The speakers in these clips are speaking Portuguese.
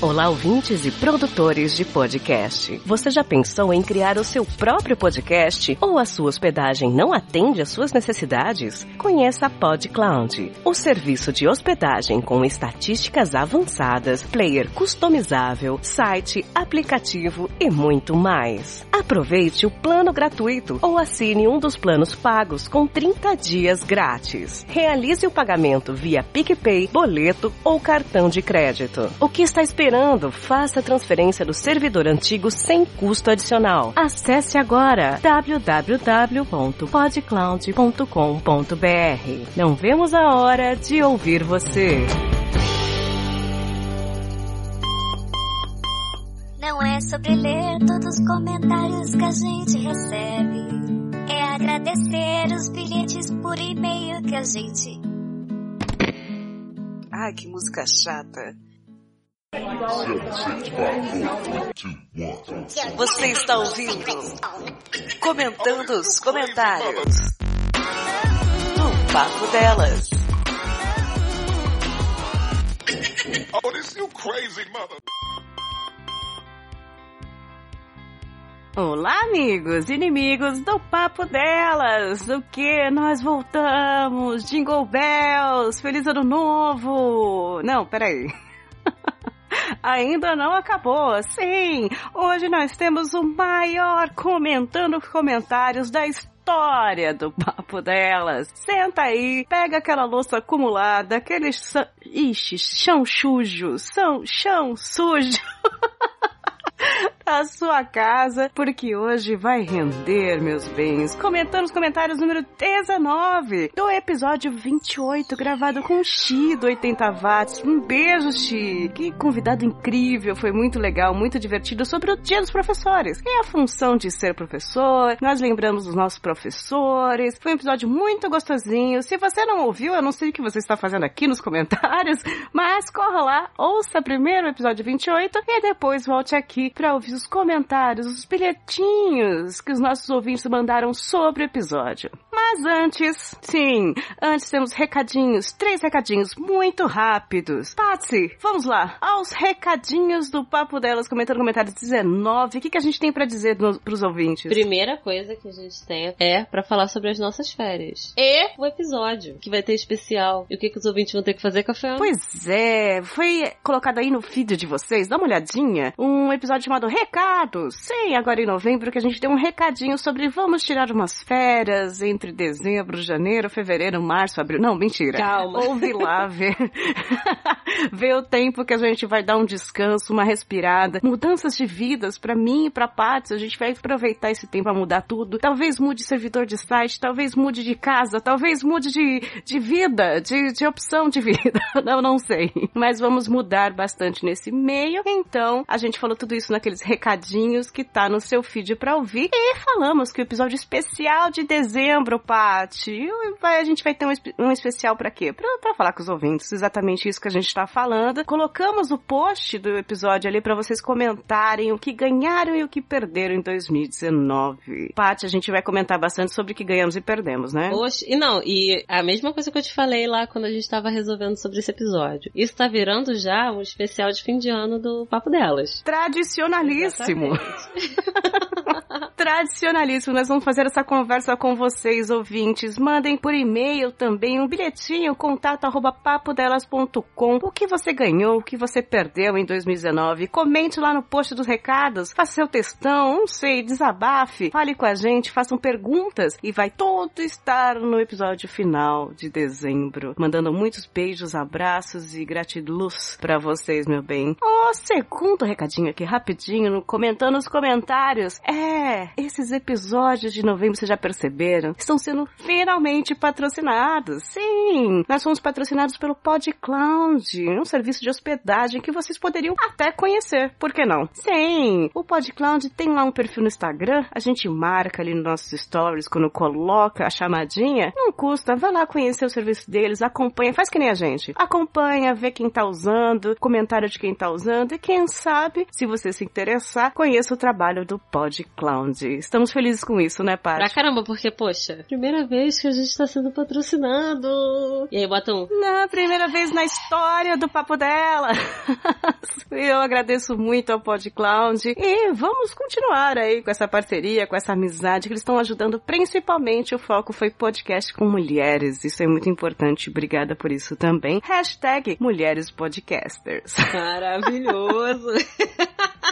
Olá, ouvintes e produtores de podcast. Você já pensou em criar o seu próprio podcast ou a sua hospedagem não atende às suas necessidades? Conheça a PodCloud, o serviço de hospedagem com estatísticas avançadas, player customizável, site, aplicativo e muito mais. Aproveite o plano gratuito ou assine um dos planos pagos com 30 dias grátis. Realize o pagamento via PicPay, boleto ou cartão de crédito. O que está esperando? Esperando? Faça a transferência do servidor antigo sem custo adicional. Acesse agora www.podcloud.com.br. Não vemos a hora de ouvir você. Não é sobre ler todos os comentários que a gente recebe. É agradecer os bilhetes por e-mail que a gente. Ai, que música chata. Você está ouvindo? Comentando os comentários. No Papo Delas. Oh, this you crazy mother. Olá, amigos e inimigos do Papo Delas! O que? Nós voltamos! Jingle Bells! Feliz Ano Novo! Não, peraí. Ainda não acabou. Sim, hoje nós temos o maior comentando comentários da história do papo delas. Senta aí, pega aquela louça acumulada, aqueles ixi, chão sujo, são chão sujo. a sua casa, porque hoje vai render, meus bens. Comentando os comentários número 19 do episódio 28, gravado com o Xi do 80 Watts. Um beijo, Xi! Que convidado incrível, foi muito legal, muito divertido sobre o Dia dos Professores. E a função de ser professor, nós lembramos dos nossos professores. Foi um episódio muito gostosinho. Se você não ouviu, eu não sei o que você está fazendo aqui nos comentários, mas corra lá, ouça primeiro o episódio 28 e depois volte aqui para ouvir os comentários, os bilhetinhos que os nossos ouvintes mandaram sobre o episódio. Mas antes, sim, antes temos recadinhos, três recadinhos muito rápidos. Patsy, vamos lá, aos recadinhos do Papo Delas, comentando comentários 19, o que, que a gente tem para dizer no, pros ouvintes? Primeira coisa que a gente tem é para falar sobre as nossas férias. E o episódio, que vai ter especial. E o que, que os ouvintes vão ter que fazer, Café? Pois é, foi colocado aí no feed de vocês, dá uma olhadinha, um episódio chamado Recados. Sim, agora em novembro que a gente tem um recadinho sobre vamos tirar umas férias entre dezembro, janeiro, fevereiro, março, abril. Não, mentira. Calma. Ouve lá, ver. ver o tempo que a gente vai dar um descanso, uma respirada, mudanças de vidas para mim e para Paty. A gente vai aproveitar esse tempo para mudar tudo. Talvez mude servidor de site, talvez mude de casa, talvez mude de, de vida, de, de opção de vida. Não, não sei. Mas vamos mudar bastante nesse meio. Então, a gente falou tudo isso naqueles recadinhos que tá no seu feed para ouvir. E falamos que o episódio especial de dezembro, Paty, a gente vai ter um, um especial para quê? Pra falar com os ouvintes, exatamente isso que a gente tá falando. Colocamos o post do episódio ali para vocês comentarem o que ganharam e o que perderam em 2019. Paty, a gente vai comentar bastante sobre o que ganhamos e perdemos, né? Oxe, e não, e a mesma coisa que eu te falei lá quando a gente tava resolvendo sobre esse episódio. Isso tá virando já um especial de fim de ano do Papo Delas. Tradicionalíssimo. Tradicionalíssimo. Nós vamos fazer essa conversa com vocês, ouvintes. Mandem por e-mail também um bilhetinho, contato arroba papodelas.com. O que você ganhou, o que você perdeu em 2019. Comente lá no post dos recados, faça seu textão, não sei, desabafe, fale com a gente, façam perguntas e vai todo estar no episódio final de dezembro. Mandando muitos beijos, abraços e gratiluz para vocês, meu bem. O segundo recadinho aqui, rapidinho, comentando os comentários. É, esses episódios de novembro, vocês já perceberam, estão sendo finalmente patrocinados. Sim, nós fomos patrocinados pelo PodCloud, um serviço de hospedagem que vocês poderiam até conhecer, por que não? Sim, o PodCloud tem lá um perfil no Instagram, a gente marca ali nos nossos stories quando coloca a chamadinha, não custa, vai lá conhecer o serviço deles, acompanha, faz que nem a gente. Acompanha, vê quem tá usando, comentário de quem tá usando e quem sabe, se você se interessar, conheça o trabalho do PodCloud. Estamos felizes com isso, né, Pra Paty? caramba, porque, poxa, primeira vez que a gente tá sendo patrocinado. E aí, bota um. Na primeira vez na história do Papo Dela. Eu agradeço muito ao PodCloud e vamos continuar aí com essa parceria, com essa amizade que eles estão ajudando. Principalmente o foco foi podcast com mulheres. Isso é muito importante. Obrigada por isso também. Hashtag Mulheres Podcasters. Maravilhoso.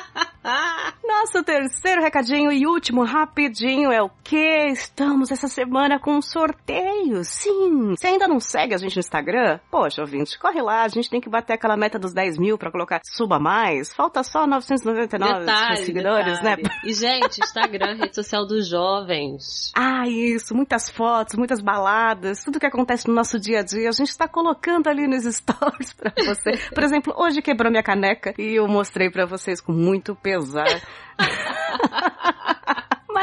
Nosso terceiro recadinho e último rapidinho é o que? Estamos essa semana com um sorteio. Sim! Se ainda não segue a gente no Instagram, poxa, ouvinte, corre lá. A gente tem que bater aquela meta dos 10 mil pra colocar suba mais. Falta só 999 detalhe, seguidores, né? detalhe. E, gente, Instagram, rede social dos jovens. Ah, isso, muitas fotos, muitas baladas, tudo que acontece no nosso dia a dia, a gente está colocando ali nos stories pra você. Por exemplo, hoje quebrou minha caneca e eu mostrei pra vocês com muito pesar.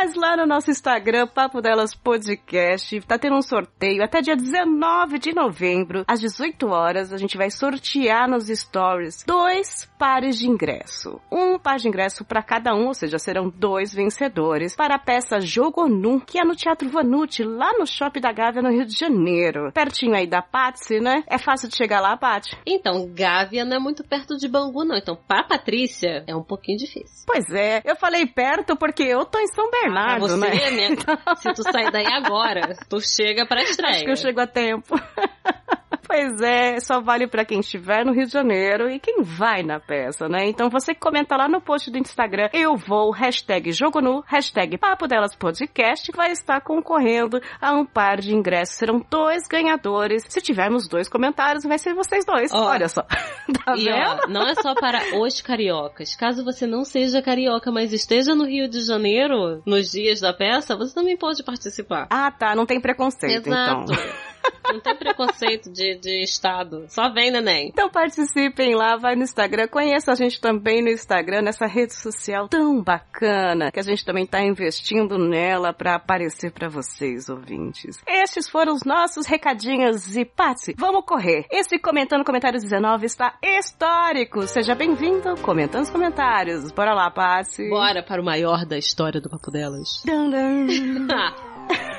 Mas lá no nosso Instagram, Papo Delas Podcast, tá tendo um sorteio até dia 19 de novembro, às 18 horas, a gente vai sortear nos stories dois pares de ingresso. Um par de ingresso para cada um, ou seja, serão dois vencedores para a peça Jogo Nu, que é no Teatro Vanucci, lá no Shopping da Gávea, no Rio de Janeiro. Pertinho aí da Patsy, né? É fácil de chegar lá, Paty? Então, Gávea não é muito perto de Bangu, não. Então, pra Patrícia, é um pouquinho difícil. Pois é, eu falei perto porque eu tô em São pra Bernardo, você, né? né? Se tu sair daí agora, tu chega pra estreia. Acho que eu chego a tempo. Pois é, só vale pra quem estiver no Rio de Janeiro e quem vai na peça, né? Então você que comenta lá no post do Instagram, eu vou, hashtag Jogo Nu, hashtag Papo Delas Podcast, vai estar concorrendo a um par de ingressos. Serão dois ganhadores. Se tivermos dois comentários, vai ser vocês dois. Olha só. tá E ó, não é só para os cariocas. Caso você não seja carioca, mas esteja no Rio de Janeiro, nos dias da peça, você também pode participar. Ah, tá, não tem preconceito, Exato. então. Não tem preconceito de, de estado. Só vem, neném. Então participem lá, vai no Instagram, conheça a gente também no Instagram, nessa rede social tão bacana, que a gente também tá investindo nela pra aparecer pra vocês, ouvintes. Estes foram os nossos recadinhos e Patsy, vamos correr. Esse Comentando Comentários 19 está histórico. Seja bem-vindo, comentando os comentários. Bora lá, Patsy. Bora para o maior da história do Papo Delas. Dun, dun.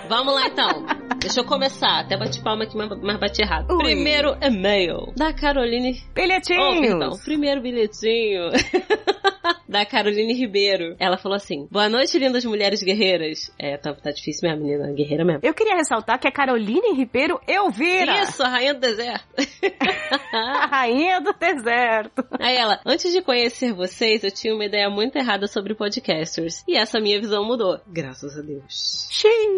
Vamos lá então. Deixa eu começar. Até bati palma aqui, mas bati errado. Ui. Primeiro e-mail da Caroline. Oh, Bilhetinhos. perdão. Primeiro bilhetinho. da Caroline Ribeiro. Ela falou assim: Boa noite, lindas mulheres guerreiras. É, tá, tá difícil mesmo, menina. Guerreira mesmo. Eu queria ressaltar que a Caroline Ribeiro Elvira, Isso, a rainha do deserto. a rainha do deserto. Aí ela, antes de conhecer vocês, eu tinha uma ideia muito errada sobre podcasters. E essa minha visão mudou. Graças a Deus. Xiii.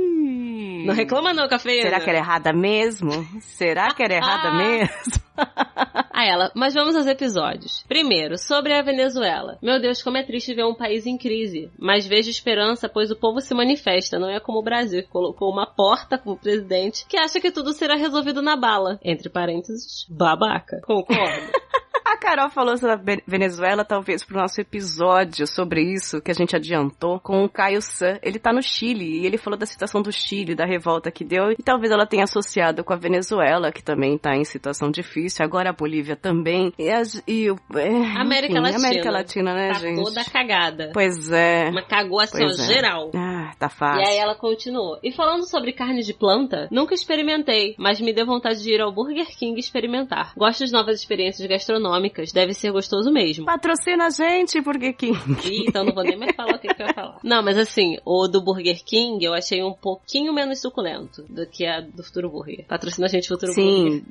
Não reclama não, cafeína. Será que era errada mesmo? Será que era errada mesmo? A ela, mas vamos aos episódios. Primeiro, sobre a Venezuela. Meu Deus, como é triste ver um país em crise. Mas vejo esperança, pois o povo se manifesta. Não é como o Brasil, que colocou uma porta como presidente, que acha que tudo será resolvido na bala. Entre parênteses, babaca. Concordo. A Carol falou sobre a Ve- Venezuela, talvez pro nosso episódio sobre isso que a gente adiantou com o Caio San. Ele tá no Chile e ele falou da situação do Chile, da revolta que deu, e talvez ela tenha associado com a Venezuela, que também tá em situação difícil. Agora a Bolívia também. E, as, e o. é, América enfim, Latina. América Latina, né, tá gente? toda cagada. Pois é. Mas cagou assim, ó, é. geral. Ah, tá E fácil. aí ela continuou. E falando sobre carne de planta, nunca experimentei, mas me deu vontade de ir ao Burger King experimentar. Gosto de novas experiências gastronômicas, deve ser gostoso mesmo. Patrocina a gente, porque King. Ih, então não vou nem mais falar o que, que eu ia falar. Não, mas assim, o do Burger King eu achei um pouquinho menos suculento do que a do Futuro Burger. Patrocina a gente Futuro Burger. Sim.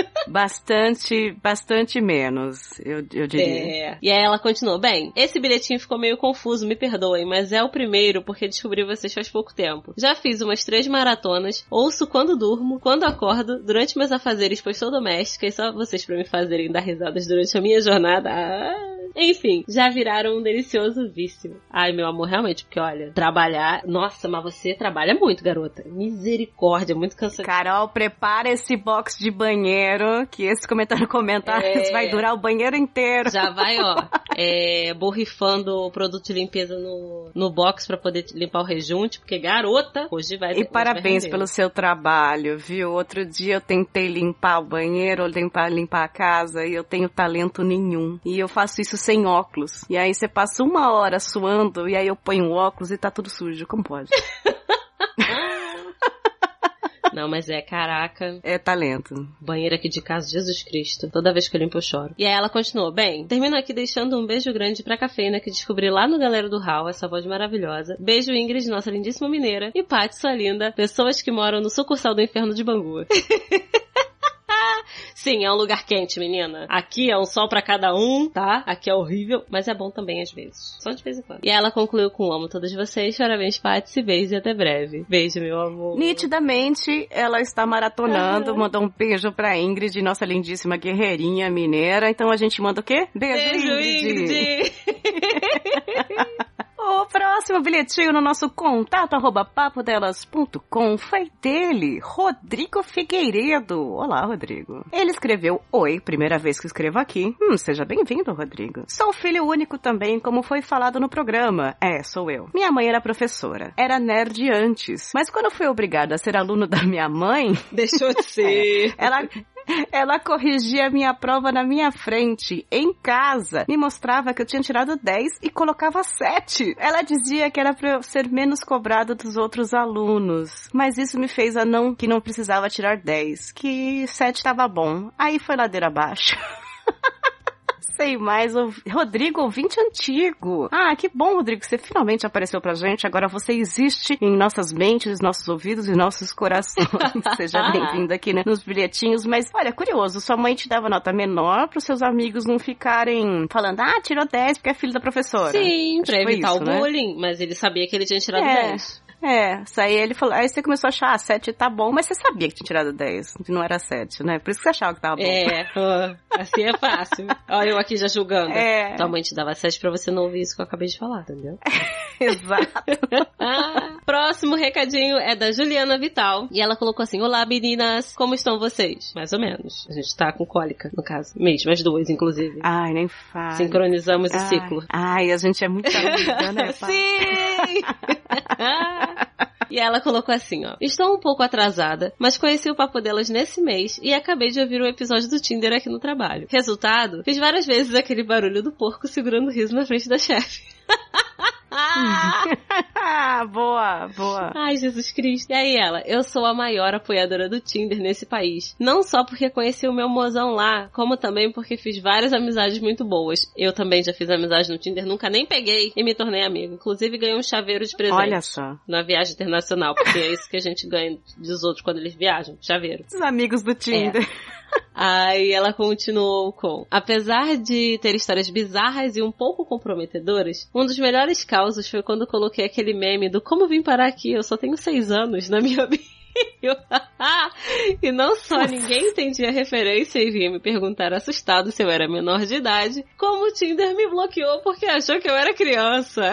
bastante, bastante menos, eu, eu diria. É. E aí ela continuou. Bem, esse bilhetinho ficou meio confuso, me perdoem, mas é o primeiro porque descobri vocês faz pouco tempo. Já fiz umas três maratonas, ouço quando durmo, quando acordo, durante meus afazeres, pois sou doméstica e só vocês pra me fazerem dar risadas durante a minha jornada. Ah. Enfim, já viraram um delicioso vício. Ai, meu amor, realmente, porque olha, trabalhar. Nossa, mas você trabalha muito, garota. Misericórdia, muito cansativo. Carol, prepara esse box de banheiro, que esse comentário comentários É. vai durar o banheiro inteiro. Já vai, ó. é, borrifando o produto de limpeza no, no box pra poder limpar o rejunte, porque garota, hoje vai E parabéns vai pelo seu trabalho, viu? Outro dia eu tentei limpar o banheiro, limpar, limpar a casa e eu tenho talento nenhum. E eu faço isso sem óculos. E aí você passa uma hora suando e aí eu ponho o óculos e tá tudo sujo. Como pode? Não, mas é, caraca. É talento. Banheiro aqui de casa, Jesus Cristo. Toda vez que eu limpo eu choro. E aí ela continuou. Bem, termino aqui deixando um beijo grande pra Cafeína, que descobri lá no Galera do Hall, essa voz maravilhosa. Beijo Ingrid, nossa lindíssima mineira. E Paty, sua linda. Pessoas que moram no sucursal do inferno de Bangu. Sim, é um lugar quente, menina. Aqui é um sol pra cada um, tá? Aqui é horrível, mas é bom também às vezes. Só de vez em quando. E ela concluiu com amo todos vocês. Parabéns, Paty. Beijo e até breve. Beijo, meu amor. Nitidamente, ela está maratonando, mandou um beijo pra Ingrid, nossa lindíssima guerreirinha mineira. Então a gente manda o quê? Beijo, Beijo, Ingrid! Ingrid. O próximo bilhetinho no nosso contato arroba papodelas.com foi dele, Rodrigo Figueiredo. Olá, Rodrigo. Ele escreveu Oi, primeira vez que escrevo aqui. Hum, seja bem-vindo, Rodrigo. Sou filho único também, como foi falado no programa. É, sou eu. Minha mãe era professora. Era nerd antes. Mas quando fui obrigada a ser aluno da minha mãe, Deixou de ser. ela, ela corrigia a minha prova na minha frente, em casa. Me mostrava que eu tinha tirado 10 e colocava 7. Ela dizia que era pra eu ser menos cobrada dos outros alunos. Mas isso me fez a não que não precisava tirar 10, que 7 estava bom. Aí foi ladeira abaixo. Sei mais, ouv- Rodrigo, ouvinte antigo. Ah, que bom, Rodrigo, que você finalmente apareceu pra gente. Agora você existe em nossas mentes, nossos ouvidos e nossos corações. Seja bem-vindo aqui né, nos bilhetinhos. Mas, olha, curioso, sua mãe te dava nota menor pros seus amigos não ficarem falando, ah, tirou 10 porque é filho da professora. Sim, Acho pra evitar isso, o né? bullying, mas ele sabia que ele tinha tirado É. 10. É, isso aí ele falou, aí você começou a achar, ah, 7 tá bom, mas você sabia que tinha tirado 10, que não era 7, né? Por isso que você achava que tava bom. É, assim é fácil. Olha eu aqui já julgando. É. Tua mãe te dava 7 pra você não ouvir isso que eu acabei de falar, entendeu? Exato. Próximo recadinho é da Juliana Vital. E ela colocou assim: Olá meninas, como estão vocês? Mais ou menos. A gente tá com cólica, no caso. Mesmo, as duas, inclusive. Ai, nem faz. Sincronizamos o Ai. ciclo. Ai, a gente é muito amiga, né? Sim! E ela colocou assim, ó. Estou um pouco atrasada, mas conheci o papo delas nesse mês e acabei de ouvir o episódio do Tinder aqui no trabalho. Resultado, fiz várias vezes aquele barulho do porco segurando o riso na frente da chefe. Ah, boa, boa. Ai, Jesus Cristo. E aí ela, eu sou a maior apoiadora do Tinder nesse país. Não só porque conheci o meu mozão lá, como também porque fiz várias amizades muito boas. Eu também já fiz amizade no Tinder, nunca nem peguei e me tornei amigo. Inclusive ganhei um chaveiro de presente. Olha só. Na viagem internacional, porque é isso que a gente ganha dos outros quando eles viajam, chaveiro. Os amigos do Tinder. Aí ela continuou com: Apesar de ter histórias bizarras e um pouco comprometedoras, um dos melhores causos foi quando coloquei aquele meme do Como vim parar aqui, eu só tenho seis anos na minha bio. e não só ninguém entendia a referência e vinha me perguntar assustado se eu era menor de idade, como o Tinder me bloqueou porque achou que eu era criança.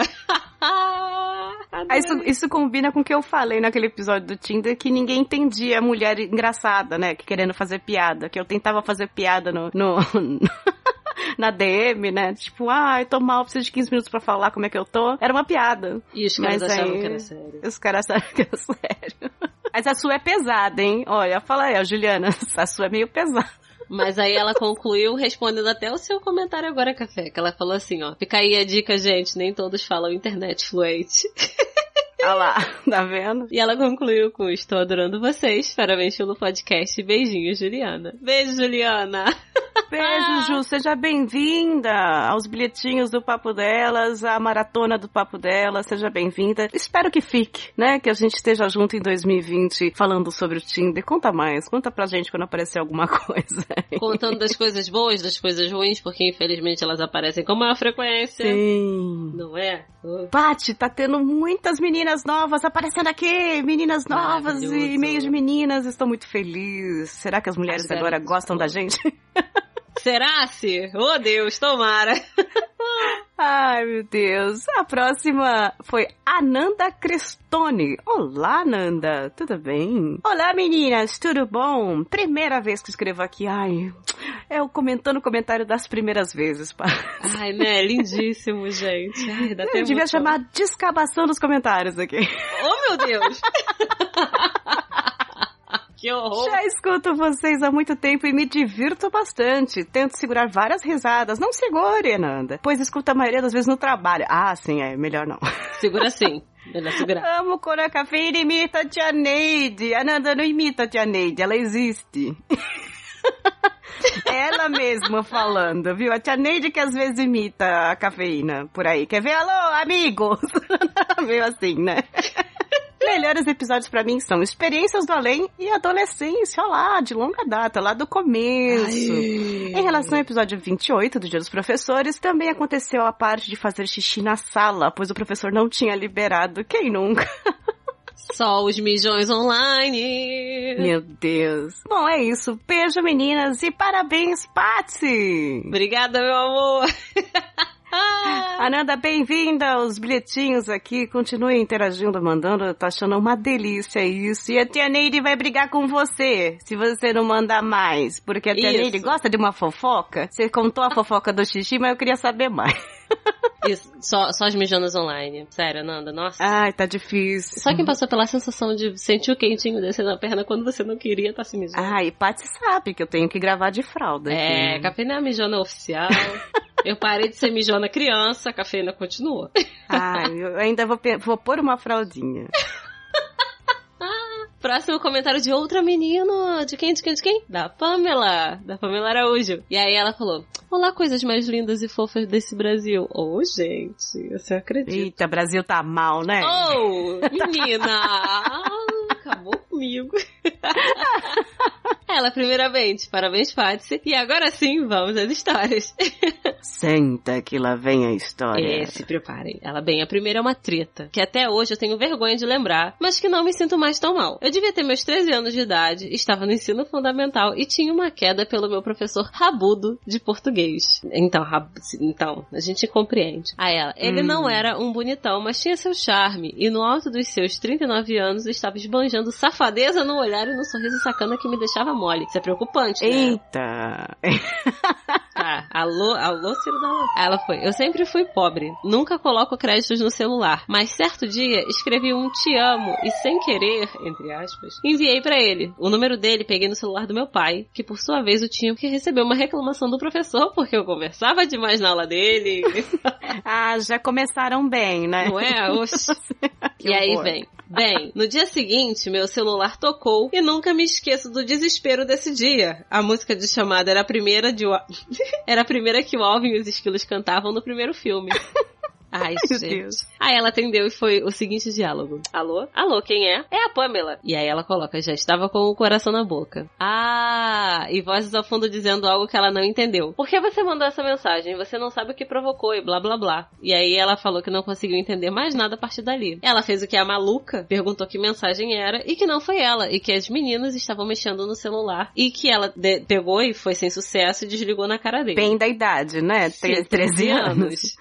Ah, isso, isso combina com o que eu falei naquele episódio do Tinder, que ninguém entendia a mulher engraçada, né? Que querendo fazer piada. Que eu tentava fazer piada no. no na DM, né? Tipo, ai, tô mal, preciso de 15 minutos pra falar como é que eu tô. Era uma piada. E os caras Mas achavam aí- que era sério. Os caras acharam que era sério. Mas a sua é pesada, hein? Olha, fala aí, ó, Juliana, a sua é meio pesada. Mas aí ela concluiu respondendo até o seu comentário agora, Café, que ela falou assim, ó. Fica aí a dica, gente, nem todos falam internet fluente. Olha lá, tá vendo? E ela concluiu com estou adorando vocês, parabéns pelo podcast, beijinhos, Juliana. Beijo, Juliana! Beijo, Ju, seja bem-vinda aos bilhetinhos do Papo Delas, à maratona do Papo Delas, seja bem-vinda. Espero que fique, né? Que a gente esteja junto em 2020 falando sobre o Tinder. Conta mais, conta pra gente quando aparecer alguma coisa. Contando das coisas boas, das coisas ruins, porque infelizmente elas aparecem com maior frequência. Sim. Não é? Paty, tá tendo muitas meninas novas aparecendo aqui, meninas novas e e-mails de meninas. Estou muito feliz. Será que as mulheres agora gostam da gente? Será se? Oh Deus, tomara! Ai, meu Deus. A próxima foi Ananda Crestone. Olá, Ananda. Tudo bem? Olá, meninas. Tudo bom? Primeira vez que escrevo aqui. Ai, É o comentando o comentário das primeiras vezes, pá. Ai, né? Lindíssimo, gente. Ai, dá Eu devia emoção. chamar descabação dos comentários aqui. Oh, meu Deus! que horror! Já escuto vocês há muito tempo e me divirto bastante. Tento segurar várias risadas. Não segure, Ananda. Pois escuto a maioria das vezes no trabalho. Ah, sim, é melhor não. Segura assim. Melhor segurar. Amo Cora Cafeína imita a tia Neide. A Nanda não imita a tia Neide, ela existe. ela mesma falando, viu? A tia Neide que às vezes imita a cafeína por aí. Quer ver? Alô, amigos? Meio assim, né? Melhores episódios pra mim são Experiências do Além e Adolescência, olha lá, de longa data, lá do começo. Em relação ao episódio 28 do Dia dos Professores, também aconteceu a parte de fazer xixi na sala, pois o professor não tinha liberado. Quem nunca? Só os mijões online. Meu Deus. Bom, é isso. Beijo, meninas, e parabéns, Patsy! Obrigada, meu amor. Ananda, bem-vinda aos bilhetinhos aqui. Continue interagindo, mandando. Tá achando uma delícia isso. E a tia Neide vai brigar com você, se você não mandar mais. Porque a tia Isso. Neide gosta de uma fofoca. Você contou a fofoca do xixi, mas eu queria saber mais. Isso, só, só as mijonas online. Sério, Nanda, nossa. Ai, tá difícil. Só quem passou pela sensação de sentir o quentinho descer na perna quando você não queria tá se mijando. Ah, e Patsy sabe que eu tenho que gravar de fralda. É, aqui. cafeína é a mijona oficial. Eu parei de ser mijona criança, a cafeína continua. Ai, eu ainda vou, vou pôr uma fraldinha. Próximo comentário de outra menina. De quem, de quem, de quem? Da Pamela. Da Pamela Araújo. E aí ela falou: Olá, coisas mais lindas e fofas desse Brasil. Oh, gente, você acredita? Eita, Brasil tá mal, né? Oh, menina! Acabou comigo. Ela, primeiramente, parabéns, Patsy. E agora sim, vamos às histórias. Senta que lá vem a história. É, se preparem. Ela, bem, a primeira é uma treta, que até hoje eu tenho vergonha de lembrar, mas que não me sinto mais tão mal. Eu devia ter meus 13 anos de idade, estava no ensino fundamental e tinha uma queda pelo meu professor rabudo de português. Então, rab... então a gente compreende. A ela, ele Hum. não era um bonitão, mas tinha seu charme, e no alto dos seus 39 anos estava esbanjando safadeza no olhar e no sorriso sacana que me deixava mole. Isso é preocupante, né? Eita! Tá, alô, alô, Ciro da Alô. Ela foi. Eu sempre fui pobre. Nunca coloco créditos no celular. Mas certo dia escrevi um te amo e sem querer, entre aspas, enviei pra ele. O número dele peguei no celular do meu pai, que por sua vez o tinha que receber uma reclamação do professor porque eu conversava demais na aula dele. Ah, já começaram bem, né? Não é? Oxi. E aí vem. Bem, no dia seguinte, meu celular tocou e nunca me esqueço do desespero desse dia. A música de chamada era a primeira de era a primeira que o Alvin e os esquilos cantavam no primeiro filme. Ai, Meu gente. Deus. Aí ela atendeu e foi o seguinte diálogo. Alô? Alô, quem é? É a Pamela. E aí ela coloca, já estava com o coração na boca. Ah, e vozes ao fundo dizendo algo que ela não entendeu. Por que você mandou essa mensagem? Você não sabe o que provocou e blá blá blá. E aí ela falou que não conseguiu entender mais nada a partir dali. Ela fez o que a maluca perguntou que mensagem era e que não foi ela. E que as meninas estavam mexendo no celular. E que ela pegou e foi sem sucesso e desligou na cara dele. Bem da idade, né? Tre- Sim, 13 anos.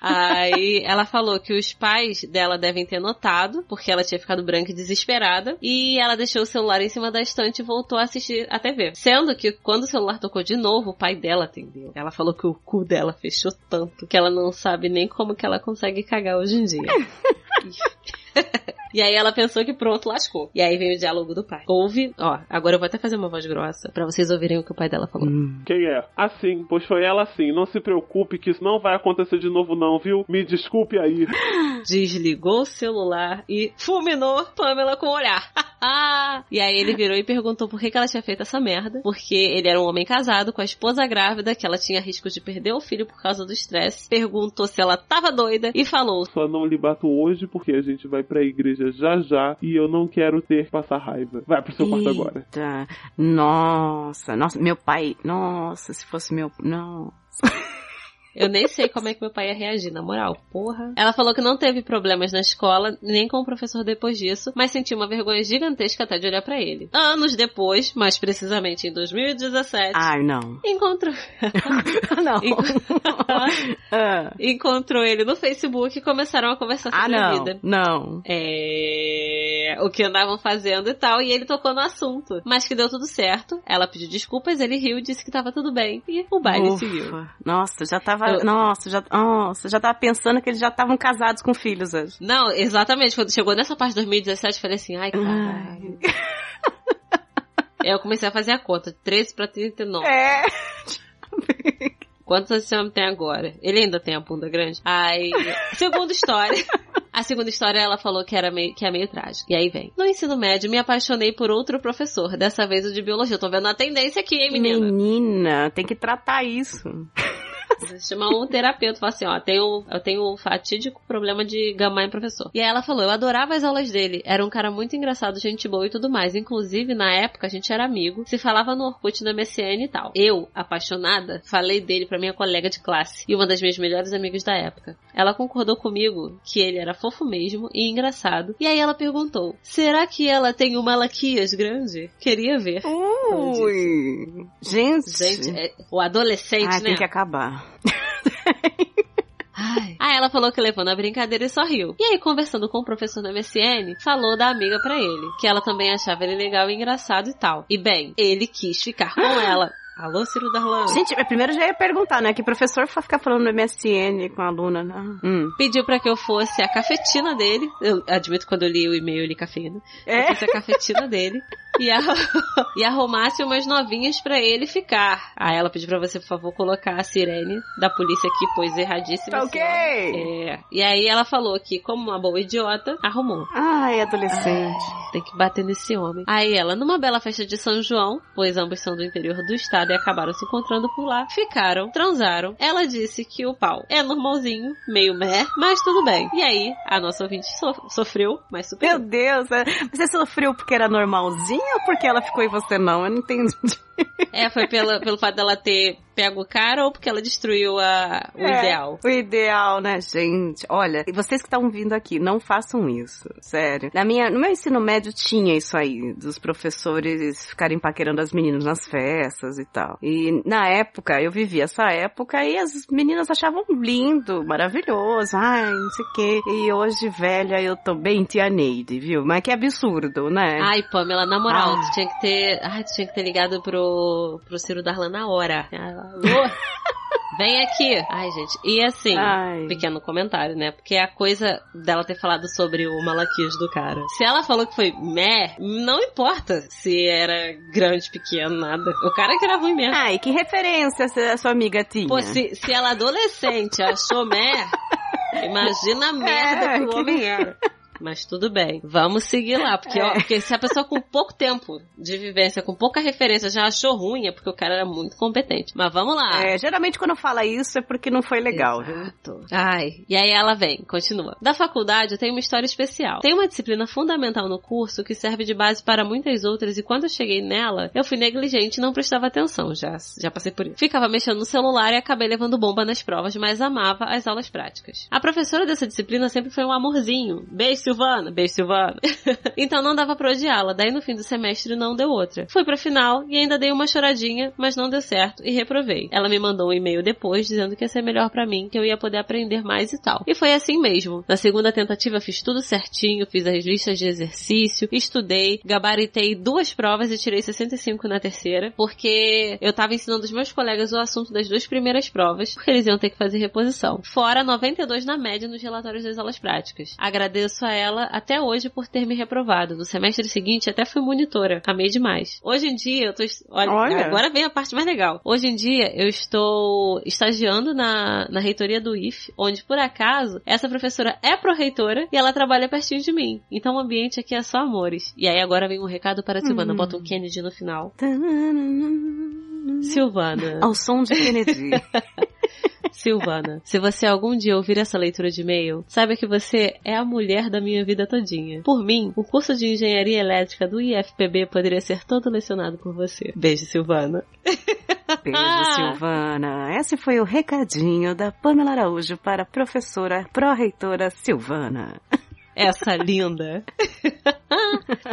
Aí ela falou que os pais dela devem ter notado, porque ela tinha ficado branca e desesperada, e ela deixou o celular em cima da estante e voltou a assistir a TV. Sendo que quando o celular tocou de novo, o pai dela atendeu. Ela falou que o cu dela fechou tanto que ela não sabe nem como que ela consegue cagar hoje em dia. E aí ela pensou que pronto, lascou. E aí vem o diálogo do pai. Ouve, ó, agora eu vou até fazer uma voz grossa pra vocês ouvirem o que o pai dela falou. Hum. Quem é? Assim, pois foi ela assim. Não se preocupe que isso não vai acontecer de novo não, viu? Me desculpe aí. desligou o celular e fulminou Pamela com o olhar. e aí ele virou e perguntou por que, que ela tinha feito essa merda. Porque ele era um homem casado com a esposa grávida, que ela tinha risco de perder o filho por causa do estresse. Perguntou se ela tava doida e falou: Só não lhe bato hoje porque a gente vai pra igreja já já e eu não quero ter que passar raiva. Vai pro seu quarto agora. Eita. Nossa, nossa, meu pai. Nossa, se fosse meu. Nossa. Eu nem sei como é que meu pai ia reagir, na moral. Porra. Ela falou que não teve problemas na escola, nem com o professor depois disso, mas sentiu uma vergonha gigantesca até de olhar pra ele. Anos depois, mais precisamente em 2017, Ai, não. encontrou. não. Ah. encontrou ele no Facebook e começaram a conversar Ah, sobre a não. vida. Não. É... O que andavam fazendo e tal, e ele tocou no assunto. Mas que deu tudo certo. Ela pediu desculpas, ele riu, disse que tava tudo bem. E o baile Ufa. seguiu. Nossa, já tava. Eu- Nossa, já, nossa, já tava pensando que eles já estavam casados com filhos hoje. Não, exatamente. Quando chegou nessa parte de 2017, eu falei assim, ai, caralho. Aí eu comecei a fazer a conta. 13 pra 39. É. Quantos esse homem tem agora? Ele ainda tem a bunda grande? Aí, segunda história. A segunda história ela falou que era meio, que é meio trágico. E aí vem. No ensino médio, me apaixonei por outro professor, dessa vez o de biologia. Eu tô vendo a tendência aqui, hein, menina? Menina, tem que tratar isso. Chamar um terapeuta e falar assim, ó, tenho, eu tenho um fatídico problema de gamar em professor. E aí ela falou, eu adorava as aulas dele, era um cara muito engraçado, gente boa e tudo mais. Inclusive, na época, a gente era amigo, se falava no Orkut, na MSN e tal. Eu, apaixonada, falei dele pra minha colega de classe e uma das minhas melhores amigas da época. Ela concordou comigo que ele era fofo mesmo e engraçado. E aí ela perguntou, será que ela tem o Malaquias grande? Queria ver. Ui. Gente. Gente, é- o adolescente, Ai, né? tem que acabar. Ai. Aí ela falou que levou na brincadeira e sorriu. E aí, conversando com o professor no MSN, falou da amiga pra ele, que ela também achava ele legal e engraçado e tal. E bem, ele quis ficar com ela. Alô, Ciro Darlan. Gente, eu primeiro já ia perguntar, né? Que professor ficar falando no MSN com a aluna, né? Hum. Pediu pra que eu fosse a cafetina dele. Eu admito quando eu li o e-mail, eu li cafeína. Eu É? fosse a cafetina dele. E, a, e arrumasse umas novinhas pra ele ficar. Aí ela pediu pra você, por favor, colocar a sirene da polícia aqui, pois erradíssima. Tá ok. É. E aí ela falou que, como uma boa idiota, arrumou. Ai, adolescente. Tem que bater nesse homem. Aí ela, numa bela festa de São João, pois ambos são do interior do estado e acabaram se encontrando por lá, ficaram, transaram. Ela disse que o pau é normalzinho, meio meh, mas tudo bem. E aí, a nossa ouvinte so- sofreu, mas Meu superou. Deus, é- você sofreu porque era normalzinho ou porque ela ficou e você não? Eu não entendi. É, foi pela, pelo fato dela ter pego o cara ou porque ela destruiu a, o É, ideal. O ideal, né, gente? Olha, e vocês que estão vindo aqui, não façam isso, sério. Na minha, no meu ensino médio tinha isso aí, dos professores ficarem paquerando as meninas nas festas e tal. E na época, eu vivi essa época e as meninas achavam lindo, maravilhoso, ai, não sei o quê. E hoje, velha, eu tô bem tia Neide, viu? Mas que absurdo, né? Ai, Pamela, na moral, Ah. tu tinha que ter. Ai, tu tinha que ter ligado pro, pro Ciro Darlan na hora. Alô? Vem aqui. Ai, gente. E assim, Ai. pequeno comentário, né? Porque a coisa dela ter falado sobre o Malaquias do cara. Se ela falou que foi meh, não importa se era grande, pequeno, nada. O cara que era ruim mesmo. Ai, que referência a sua amiga tinha? Pô, se, se ela adolescente achou meh, imagina a merda É, que o que- homem era. Mas tudo bem, vamos seguir lá. Porque, ó, É. porque se a pessoa com pouco tempo de vivência, com pouca referência, já achou ruim, é porque o cara era muito competente. Mas vamos lá. É, geralmente quando fala isso é porque não foi legal, viu? Exato. Ai, e aí ela vem, continua. Da faculdade eu tenho uma história especial. Tem uma disciplina fundamental no curso que serve de base para muitas outras e quando eu cheguei nela, eu fui negligente e não prestava atenção, já, já passei por isso. Ficava mexendo no celular e acabei levando bomba nas provas, mas amava as aulas práticas. A professora dessa disciplina sempre foi um amorzinho. Beijo, Silvana. Beijo, Silvana. então não dava pra odiá-la, daí no fim do semestre não deu outra. Fui pra final e ainda dei uma choradinha, mas não deu certo e reprovei. Ela me mandou um e-mail depois dizendo que ia ser melhor pra mim, que eu ia poder aprender mais e tal. E foi assim mesmo. Na segunda tentativa fiz tudo certinho, fiz as listas de exercício, estudei, gabaritei duas provas e tirei 65 na terceira, porque eu tava ensinando os meus colegas o assunto das duas primeiras provas, porque eles iam ter que fazer reposição. Fora 92 na média nos relatórios das aulas práticas. Agradeço a ela até hoje por ter me reprovado. No semestre seguinte até fui monitora. Amei demais. Hoje em dia eu tô. Olha, Olha. agora vem a parte mais legal. Hoje em dia eu estou estagiando na, na reitoria do IF, onde por acaso essa professora é pró-reitora e ela trabalha pertinho de mim. Então o ambiente aqui é só amores. E aí agora vem um recado para a Silvana. Hum. Bota um Kennedy no final. Silvana. Ao som de Kennedy. Silvana, se você algum dia ouvir essa leitura de e-mail, saiba que você é a mulher da minha vida todinha. Por mim, o curso de engenharia elétrica do IFPB poderia ser todo lecionado por você. Beijo, Silvana. Beijo, Ah. Silvana. Esse foi o recadinho da Pamela Araújo para a professora pró-reitora Silvana. Essa linda.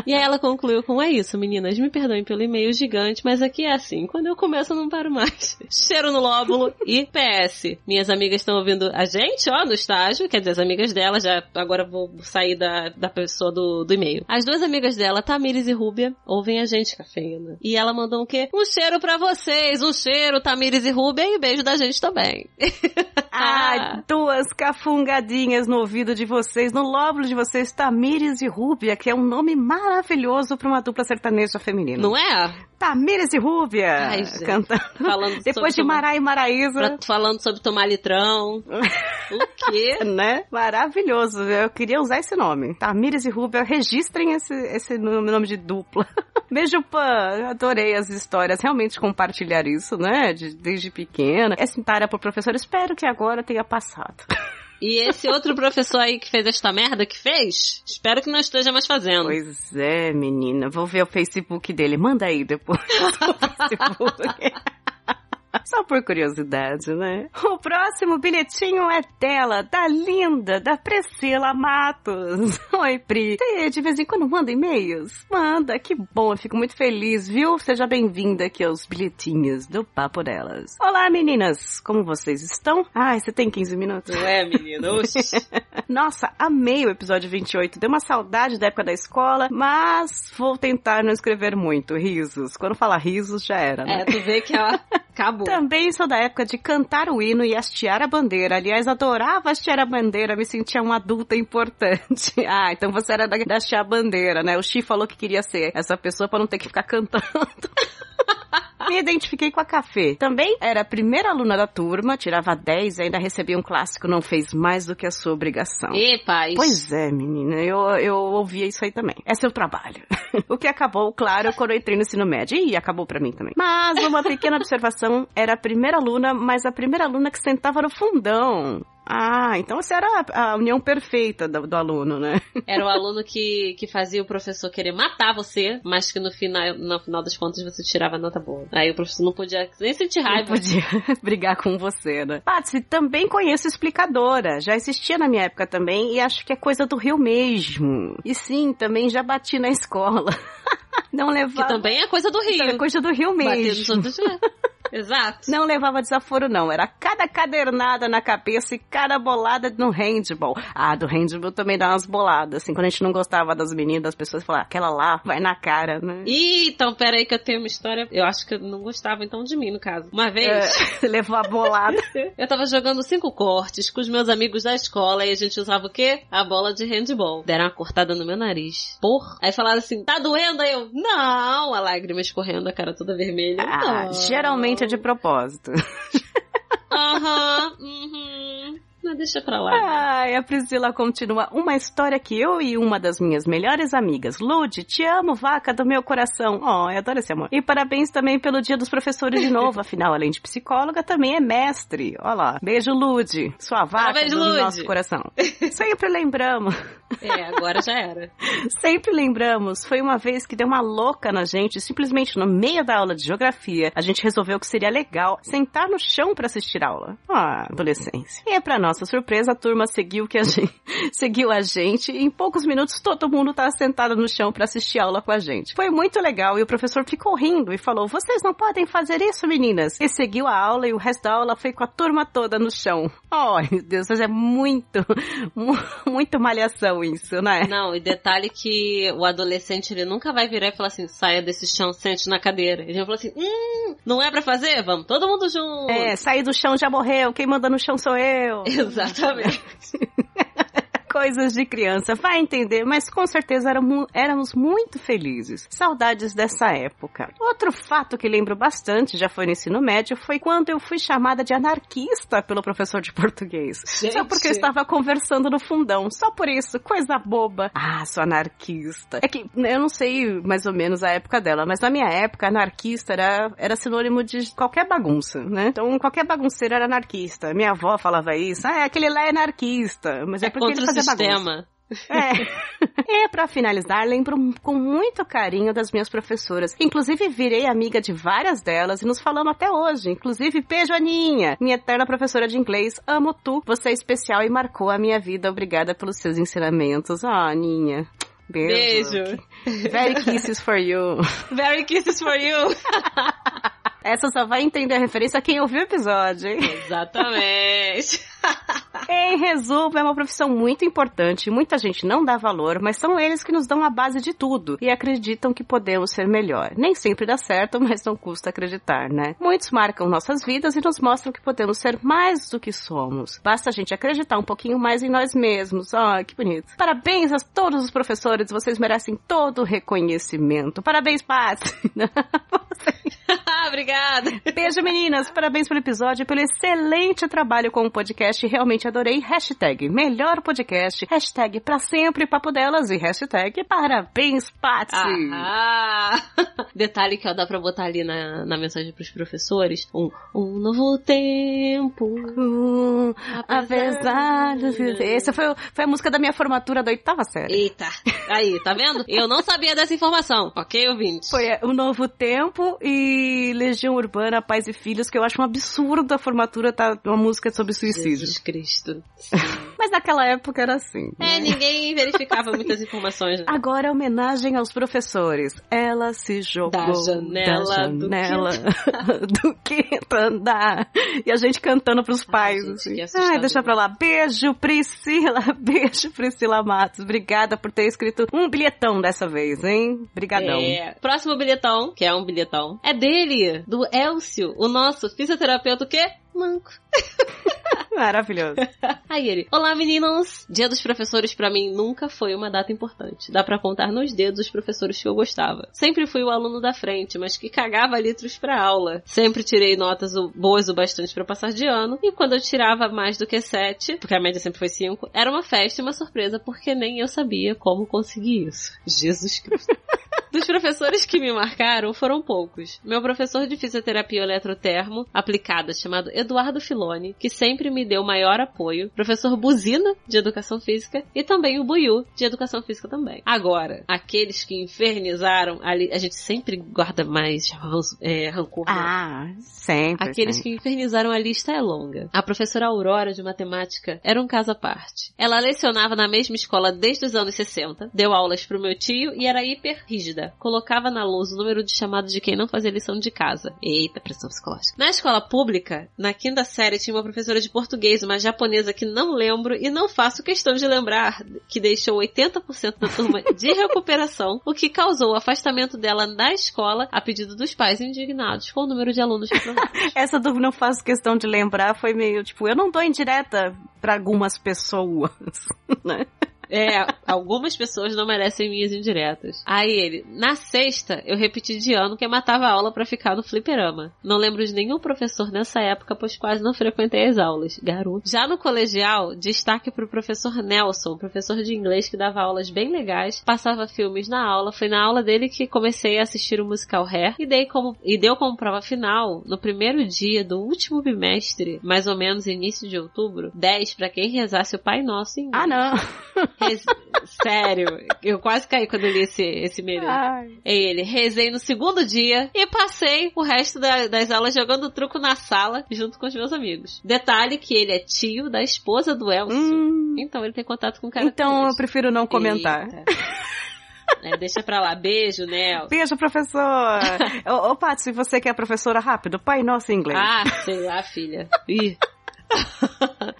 e aí ela concluiu com: É isso, meninas, me perdoem pelo e-mail gigante, mas aqui é assim: quando eu começo, eu não paro mais. Cheiro no lóbulo e PS. Minhas amigas estão ouvindo a gente, ó, no estágio, quer dizer, as amigas dela, já agora vou sair da, da pessoa do, do e-mail. As duas amigas dela, Tamires e Rúbia, ouvem a gente, cafeína. E ela mandou o quê? Um cheiro pra vocês, um cheiro, Tamires e Rúbia, e beijo da gente também. Ah, duas cafungadinhas no ouvido de vocês, no lóbulo de vocês, Tamires e Rúbia, que é um nome maravilhoso para uma dupla sertaneja feminina. Não é? Tamires e Rúbia, Ai, gente. cantando. Falando Depois sobre de tomar- Mará e Maraísa. Pra- falando sobre tomar litrão. o quê? Né? Maravilhoso. Eu queria usar esse nome. Tamires e Rúbia, registrem esse, esse nome, nome de dupla. Beijo, Pan. Adorei as histórias. Realmente compartilhar isso, né? De- desde pequena. Essa tarefa pro professor, espero que agora tenha passado. E esse outro professor aí que fez esta merda que fez, espero que não esteja mais fazendo. Pois é, menina. Vou ver o Facebook dele. Manda aí depois. o Facebook. Só por curiosidade, né? O próximo bilhetinho é dela, da linda, da Priscila Matos. Oi, Pri. Você de vez em quando manda e-mails? Manda, que bom, eu fico muito feliz, viu? Seja bem-vinda aqui aos bilhetinhos do Papo Delas. Olá, meninas, como vocês estão? Ai, você tem 15 minutos? Não é, menina? Oxi. Nossa, amei o episódio 28. Deu uma saudade da época da escola, mas vou tentar não escrever muito. Risos. Quando fala risos, já era, né? É, tu vê que ela acabou. Também sou da época de cantar o hino e hastear a bandeira. Aliás, adorava hastear a bandeira, me sentia uma adulta importante. Ah, então você era da, da hastear a bandeira, né? O Xi falou que queria ser essa pessoa pra não ter que ficar cantando. Me identifiquei com a Café. Também era a primeira aluna da turma, tirava 10 e ainda recebia um clássico, não fez mais do que a sua obrigação. E, paz. Pois é, menina, eu, eu ouvia isso aí também. É seu trabalho. o que acabou, claro, quando eu entrei no ensino médio. E acabou pra mim também. Mas uma pequena observação, era a primeira aluna, mas a primeira aluna que sentava no fundão. Ah, então essa era a, união perfeita do, do aluno, né? Era o aluno que, que fazia o professor querer matar você, mas que no final, no final das contas você tirava nota boa. Aí o professor não podia nem sentir Não raiva. podia brigar com você, né? Patsy, também conheço explicadora. Já existia na minha época também e acho que é coisa do Rio mesmo. E sim, também já bati na escola. Não Que levava... também é coisa do Rio. É coisa do Rio Bater nos mesmo. outros. Exato. Não levava desaforo, não. Era cada cadernada na cabeça e cada bolada no handball. Ah, do handball também dá umas boladas. Assim, quando a gente não gostava das meninas, das pessoas falavam, aquela lá vai na cara, né? Ih, então pera aí que eu tenho uma história. Eu acho que eu não gostava então de mim, no caso. Uma vez, É, levou a bolada. eu tava jogando cinco cortes com os meus amigos da escola e a gente usava o quê? A bola de handball. Deram uma cortada no meu nariz. Porra. Aí falaram assim, tá doendo? Aí eu, não! A lágrima escorrendo, a cara toda vermelha. Ah, Não. geralmente é de propósito. Aham, uhum. Mas deixa pra lá. Ai, a Priscila continua. Uma história que eu e uma das minhas melhores amigas, Lude, te amo, vaca do meu coração. Oh, eu adoro esse amor. E parabéns também pelo dia dos professores de novo. Afinal, além de psicóloga, também é mestre. Olha lá. Beijo, Lude. Sua vaca Parabéns, do Lude. nosso coração. Sempre lembramos. É, agora já era. Sempre lembramos. Foi uma vez que deu uma louca na gente, simplesmente no meio da aula de geografia. A gente resolveu que seria legal sentar no chão pra assistir aula. Ah, adolescência. E pra nossa surpresa, a turma seguiu que a gente seguiu a gente e em poucos minutos todo mundo tava sentado no chão pra assistir aula com a gente. Foi muito legal e o professor ficou rindo e falou: "Vocês não podem fazer isso, meninas". E seguiu a aula e o resto da aula foi com a turma toda no chão. Ai, meu Deus, mas é muito mu- muito malhação isso, né? Não, e detalhe que o adolescente ele nunca vai virar e falar assim, saia desse chão, sente na cadeira. Ele vai falar assim, hum, não é pra fazer? Vamos todo mundo junto. É, sair do chão já morreu, quem manda no chão sou eu. Exatamente. Coisas de criança, vai entender, mas com certeza éramos, éramos muito felizes. Saudades dessa época. Outro fato que lembro bastante, já foi no ensino médio, foi quando eu fui chamada de anarquista pelo professor de português. Gente. Só porque eu estava conversando no fundão. Só por isso, coisa boba. Ah, sou anarquista. É que eu não sei mais ou menos a época dela, mas na minha época, anarquista era, era sinônimo de qualquer bagunça, né? Então, qualquer bagunceiro era anarquista. Minha avó falava isso. Ah, aquele lá é anarquista. Mas é, É porque ele o bagunça. sistema. É. e pra finalizar, lembro com muito carinho das minhas professoras. Inclusive, virei amiga de várias delas e nos falamos até hoje. Inclusive, beijo, Aninha, minha eterna professora de inglês. Amo tu. Você é especial e marcou a minha vida. Obrigada pelos seus ensinamentos. Ah, Aninha. Beijo. Beijo. Very kisses for you. Very kisses for you. Essa só vai entender a referência quem ouviu o episódio, hein? Exatamente. Em resumo, é uma profissão muito importante, muita gente não dá valor, mas são eles que nos dão a base de tudo e acreditam que podemos ser melhor. Nem sempre dá certo, mas não custa acreditar, né? Muitos marcam nossas vidas e nos mostram que podemos ser mais do que somos. Basta a gente acreditar um pouquinho mais em nós mesmos. Ah, que bonito. Parabéns a todos os professores, vocês merecem todo o reconhecimento. Parabéns, Patsy. Obrigada. Beijo, meninas. Parabéns pelo episódio e pelo excelente trabalho com o podcast. Realmente adorei. Hashtag melhor podcast. Hashtag pra sempre papo delas e hashtag parabéns, Patsy. Ah, Detalhe que ó, dá pra botar ali na, na mensagem pros professores. Um, um novo tempo. Uh, apesar de viver. Essa foi, foi a música da minha formatura da oitava série. Eita. Aí, tá vendo? Eu não sabia dessa informação. Ok, ouvintes? Foi é, o Novo Tempo e Legião Urbana, Pais e Filhos, que eu acho um absurdo a formatura tá uma música sobre suicídio. Jesus Cristo. Mas naquela época era assim. É, ninguém verificava muitas informações. né? Agora, homenagem aos professores. Ela se jogou Da janela da do janela do quinto andar. E a gente cantando pros pais. gente, assim. que assustador. Ai, deixa pra lá. Beijo, Priscila. Beijo, Priscila Matos. Obrigada por ter escrito um bilhetão dessa vez, hein? Brigadão. É. Próximo bilhetão, que é um bilhetão, é dele, do Elcio, o nosso fisioterapeuta o quê? Manco. Maravilhoso. Aí ele, olá meninos! Dia dos professores pra mim nunca foi uma data importante. Dá pra contar nos dedos os professores que eu gostava. Sempre fui o aluno da frente, mas que cagava litros pra aula. Sempre tirei notas boas o bastante pra passar de ano. E quando eu tirava mais do que sete, porque a média sempre foi cinco, era uma festa e uma surpresa, porque nem eu sabia como conseguir isso. Jesus Cristo. Dos professores que me marcaram foram poucos. Meu professor de fisioterapia eletrotermo aplicada, chamado Eduardo Filoni, que sempre me deu maior apoio. Professor Buzina, de educação física, e também o Buiu, de educação física também. Agora, aqueles que infernizaram ali, a gente sempre guarda mais é, rancor. né? Ah, sempre. Aqueles sempre. que infernizaram a lista é longa. A professora Aurora de matemática era um caso à parte. Ela lecionava na mesma escola desde os anos 60, deu aulas pro meu tio e era hiper rígida. Colocava na lousa o número de chamados de quem não fazia lição de casa. Eita, pressão psicológica. Na escola pública, na quinta série tinha uma professora de português, uma japonesa que não lembro e não faço questão de lembrar, que deixou 80% da turma de recuperação, o que causou o afastamento dela da escola a pedido dos pais indignados com o número de alunos reprovados. Essa do não faço questão de lembrar foi meio tipo, eu não dou indireta pra algumas pessoas, né? É, algumas pessoas não merecem minhas indiretas. Aí ele, na sexta, eu repeti de ano que matava a aula pra ficar no fliperama. Não lembro de nenhum professor nessa época, pois quase não frequentei as aulas. Garoto. Já no colegial, destaque pro professor Nelson, professor de inglês que dava aulas bem legais, passava filmes na aula. Foi na aula dele que comecei a assistir o musical Hair e, dei como, e deu como prova final, no primeiro dia do último bimestre, mais ou menos início de outubro, 10 pra quem rezasse o Pai Nosso em inglês. Ah, não. Rez- Sério, eu quase caí quando eu li esse, esse e-mail. Ai. É ele, rezei no segundo dia e passei o resto da- das aulas jogando truco na sala junto com os meus amigos. Detalhe que ele é tio da esposa do Elcio. Hum. Então ele tem contato com o cara Então eu prefiro não comentar. É, deixa pra lá. Beijo, Nel. Beijo, professor! ô, ô, Paty, se você que é professora, rápido, Pai Nosso em inglês. Ah, sei lá, filha. Ih,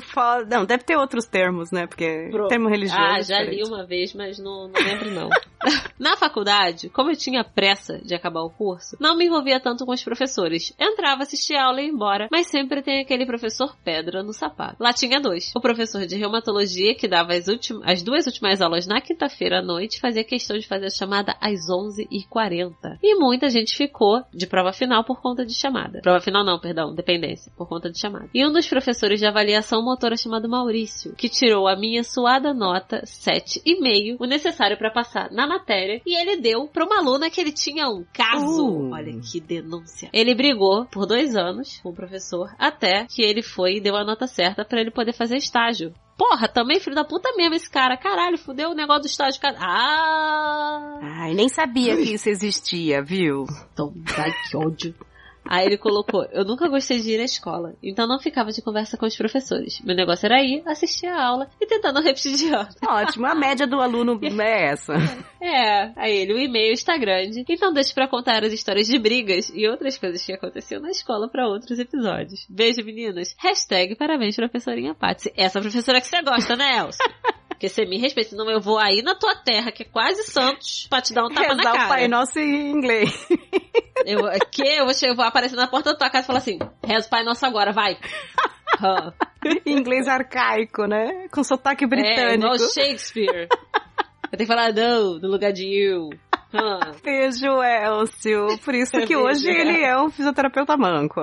Father... Não, deve ter outros termos, né? Porque Pro- termo religioso. Ah, é já li uma vez, mas não, não lembro não. Na faculdade, como eu tinha pressa de acabar o curso, não me envolvia tanto com os professores. Entrava, assistia a aula e ia embora, mas sempre tem aquele professor pedra no sapato. Lá tinha dois. O professor de reumatologia, que dava as, últimas, as duas últimas aulas na quinta-feira à noite, fazia questão de fazer a chamada às 11h40. E muita gente ficou de prova final por conta de chamada. Prova final não, perdão, dependência, por conta de chamada. E um dos professores de avaliação motora chamado Maurício, que tirou a minha suada nota 7,5, o necessário para passar na matéria, e ele deu para uma aluna que ele tinha um caso. Uh. Olha que denúncia. Ele brigou por dois anos com o professor, até que ele foi e deu a nota certa para ele poder fazer estágio. Porra, também filho da puta mesmo esse cara. Caralho, fudeu o negócio do estágio. Ah! Ai, nem sabia que isso existia, viu? Então, ai, que ódio. Aí ele colocou, eu nunca gostei de ir à escola, então não ficava de conversa com os professores. Meu negócio era ir, assistir a aula e tentar não repetir de ano. Ótimo, a média do aluno é essa. É, aí ele, o e-mail está grande, então deixa pra contar as histórias de brigas e outras coisas que aconteciam na escola pra outros episódios. Beijo, meninas. Hashtag parabéns, professorinha Patsy. Essa professora que você gosta, né, Elsa? Porque você me respeita, senão eu vou aí na tua terra, que é quase Santos, pra te dar um tapa na Rezar cara. o Pai Nosso em inglês. Eu, que eu vou, eu vou aparecer na porta da tua casa e falar assim, reza o Pai Nosso agora, vai. Em inglês arcaico, né? Com sotaque É, britânico. igual Shakespeare. Eu tenho que falar no no lugar de you. Ah. Beijo, Elcio. Por isso que hoje ele é um fisioterapeuta manco.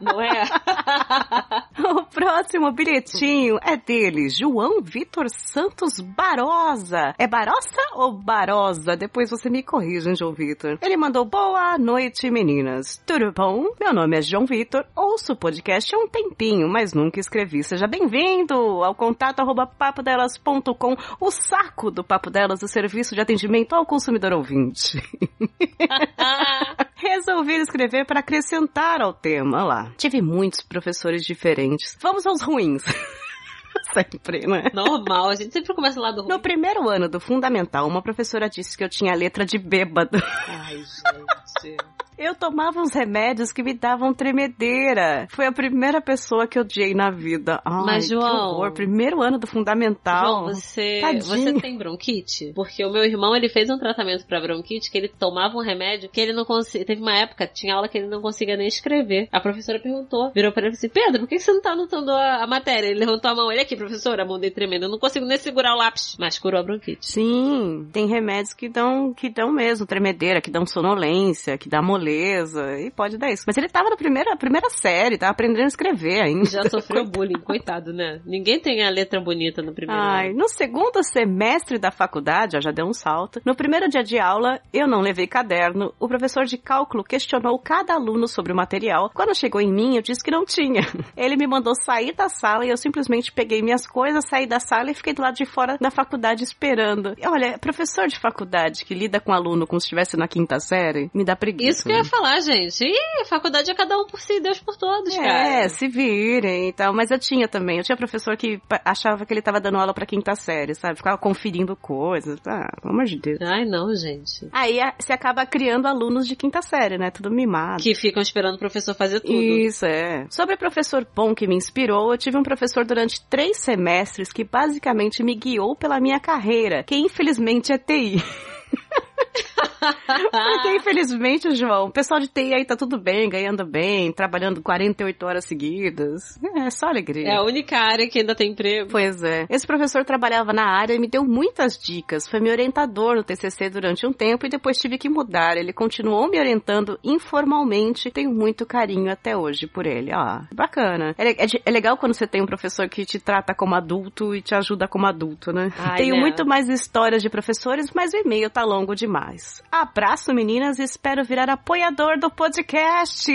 Não é? O próximo bilhetinho é dele, João Vitor Santos Barosa. É Barossa ou Barosa? Depois você me corrige, hein, João Vitor. Ele mandou boa noite, meninas. Tudo bom? Meu nome é João Vitor. Ouço o podcast há um tempinho, mas nunca escrevi. Seja bem-vindo ao contato arroba papodelas.com, o saco do Papo Delas, o serviço de atendimento ao consumidor ouvinte. Resolvi escrever para acrescentar ao tema. Olha lá. Tive muitos professores diferentes. Vamos aos ruins. Sempre, né? Normal, a gente sempre começa lá do ruim. No primeiro ano do fundamental, uma professora disse que eu tinha letra de bêbado. Ai, gente. Eu tomava uns remédios que me davam tremedeira. Foi a primeira pessoa que eu odiei na vida. Ai, Mas, João-. Primeiro ano do fundamental. João, você, Tadinho. você tem bronquite? Porque o meu irmão, ele fez um tratamento pra bronquite que ele tomava um remédio que ele não conseguia... Teve uma época, tinha aula que ele não conseguia nem escrever. A professora perguntou, virou pra ele e disse, Pedro, por que você não tá anotando a, a matéria? Ele levantou a mão, olha aqui, professora, a mão dele tremendo, eu não consigo nem segurar o lápis. Mas curou a bronquite. Sim, tem remédios que dão, que dão mesmo tremedeira, que dão sonolência, que dá moleza, e pode dar isso. Mas ele tava na primeira, primeira série, tava aprendendo a escrever ainda. Já sofreu bullying, coitado, né? Ninguém tem a letra bonita no primeiro Ai, ano. no segundo semestre da faculdade, ó, já deu um salto. No primeiro dia de aula, eu não levei caderno. O professor de cálculo questionou cada aluno sobre o material. Quando chegou em mim, eu disse que não tinha. Ele me mandou sair da sala e eu simplesmente peguei minhas coisas, saí da sala e fiquei do lado de fora da faculdade esperando. E Olha, professor de faculdade que lida com aluno como se estivesse na quinta série, me dá preguiça. Isso que eu ia falar, gente. Ih, faculdade é cada um por si, Deus por todos, cara. É, se virem e tal. Mas eu tinha também. Eu tinha professor que achava que ele tava dando aula pra quinta série, sabe? Ficava conferindo coisas. Ah, pelo amor de Deus. Ai, não, gente. Aí você acaba criando alunos de quinta série, né? Tudo mimado. Que ficam esperando o professor fazer tudo. Isso, é. Sobre professor bom que me inspirou, eu tive um professor durante três semestres que basicamente me guiou pela minha carreira, que infelizmente é TI. Porque, infelizmente, João, o pessoal de TI aí tá tudo bem, ganhando bem, trabalhando 48 horas seguidas. É, só alegria. É a única área que ainda tem emprego. Pois é. Esse professor trabalhava na área e me deu muitas dicas. Foi meu orientador no TCC durante um tempo e depois tive que mudar. Ele continuou me orientando informalmente. Tenho muito carinho até hoje por ele. Ah, bacana. É, é é legal quando você tem um professor que te trata como adulto e te ajuda como adulto, né? Ai, Tenho né? muito mais histórias de professores, mas o e-mail tá longo demais. Abraço, meninas, e espero virar apoiador do podcast.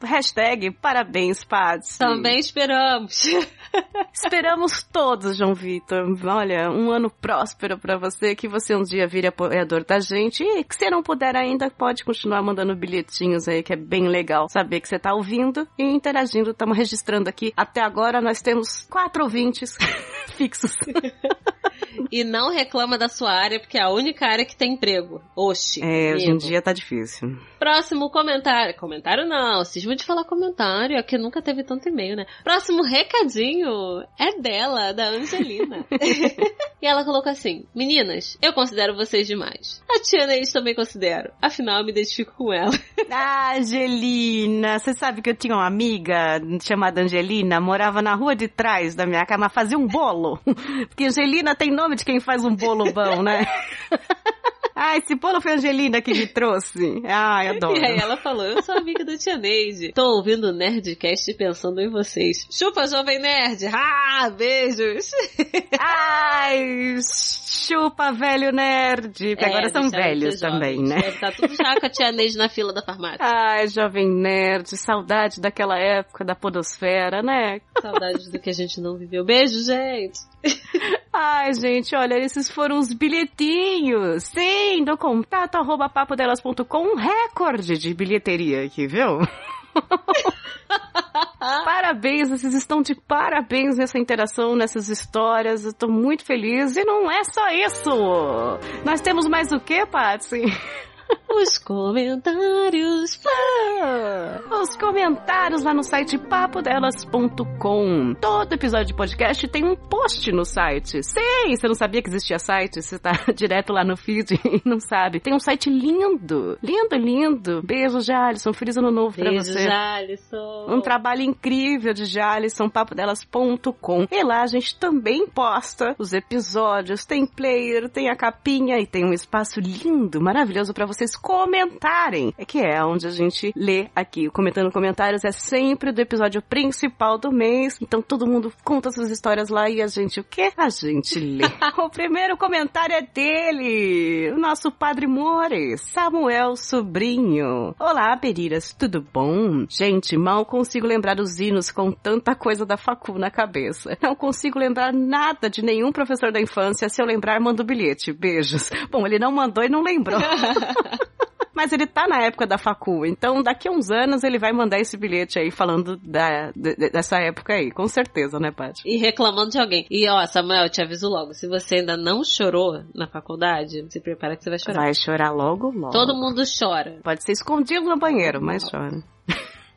Hashtag parabéns, Patsy. Também esperamos. Esperamos todos, João Vitor. Olha, um ano próspero pra você, que você um dia vire apoiador da gente e que se não puder ainda, pode continuar mandando bilhetinhos aí, que é bem legal saber que você tá ouvindo e interagindo. Estamos registrando aqui. Até agora nós temos quatro ouvintes fixos. e não reclama da sua área, porque é a única área que tem emprego. Oxi. É, hoje em dia tá difícil. Próximo comentário. Comentário não, cismo de falar comentário, é que nunca teve tanto e-mail, né? Próximo recadinho é dela, da Angelina. e ela colocou assim: Meninas, eu considero vocês demais. A tia Neide também considero. Afinal, eu me identifico com ela. Ah, Angelina, você sabe que eu tinha uma amiga chamada Angelina, morava na rua de trás da minha casa, fazia um bolo. Porque Angelina tem nome de quem faz um bolo bom, né? Ah, esse bolo foi a Angelina que me trouxe. Ai, adoro. E aí ela falou, eu sou amiga da tia Neide. Tô ouvindo o Nerdcast pensando em vocês. Chupa, Jovem Nerd! Ah, beijos! Ai, chupa, velho nerd. É, agora são velhos também, jovens. né? Deve estar tudo já com a tia Neide na fila da farmácia. Ai, jovem nerd, saudade daquela época da podosfera, né? Saudades do que a gente não viveu. Beijo, gente! Ai, gente, olha, esses foram os bilhetinhos. Sim, do contato arroba papodelas.com, um recorde de bilheteria aqui, viu? parabéns, vocês estão de parabéns nessa interação, nessas histórias. Eu tô muito feliz. E não é só isso. Nós temos mais o que, Patsy? Os comentários. Os comentários lá no site papodelas.com. Todo episódio de podcast tem um post no site. Sim, você não sabia que existia site? Você tá direto lá no feed e não sabe. Tem um site lindo. Lindo, lindo. Beijo, Jalisson. Feliz ano novo pra Beijo, você. Jalisson. Um trabalho incrível de Jalisson, papodelas.com. E lá a gente também posta os episódios, tem player, tem a capinha e tem um espaço lindo, maravilhoso para vocês comentarem. É que é onde a gente lê aqui. O Comentando Comentários é sempre do episódio principal do mês. Então todo mundo conta suas histórias lá e a gente o quê? A gente lê. o primeiro comentário é dele, o nosso Padre More, Samuel Sobrinho. Olá, Periras, tudo bom? Gente, mal consigo lembrar os hinos com tanta coisa da facu na cabeça. Não consigo lembrar nada de nenhum professor da infância. Se eu lembrar, mando bilhete. Beijos. Bom, ele não mandou e não lembrou. Mas ele tá na época da facu, então daqui a uns anos ele vai mandar esse bilhete aí falando da, de- dessa época aí, com certeza, né, Paty? E reclamando de alguém. E ó, Samuel, eu te aviso logo, se você ainda não chorou na faculdade, se prepara que você vai chorar. Vai chorar logo, logo. Todo mundo chora, Pode ser escondido no banheiro, mas chora.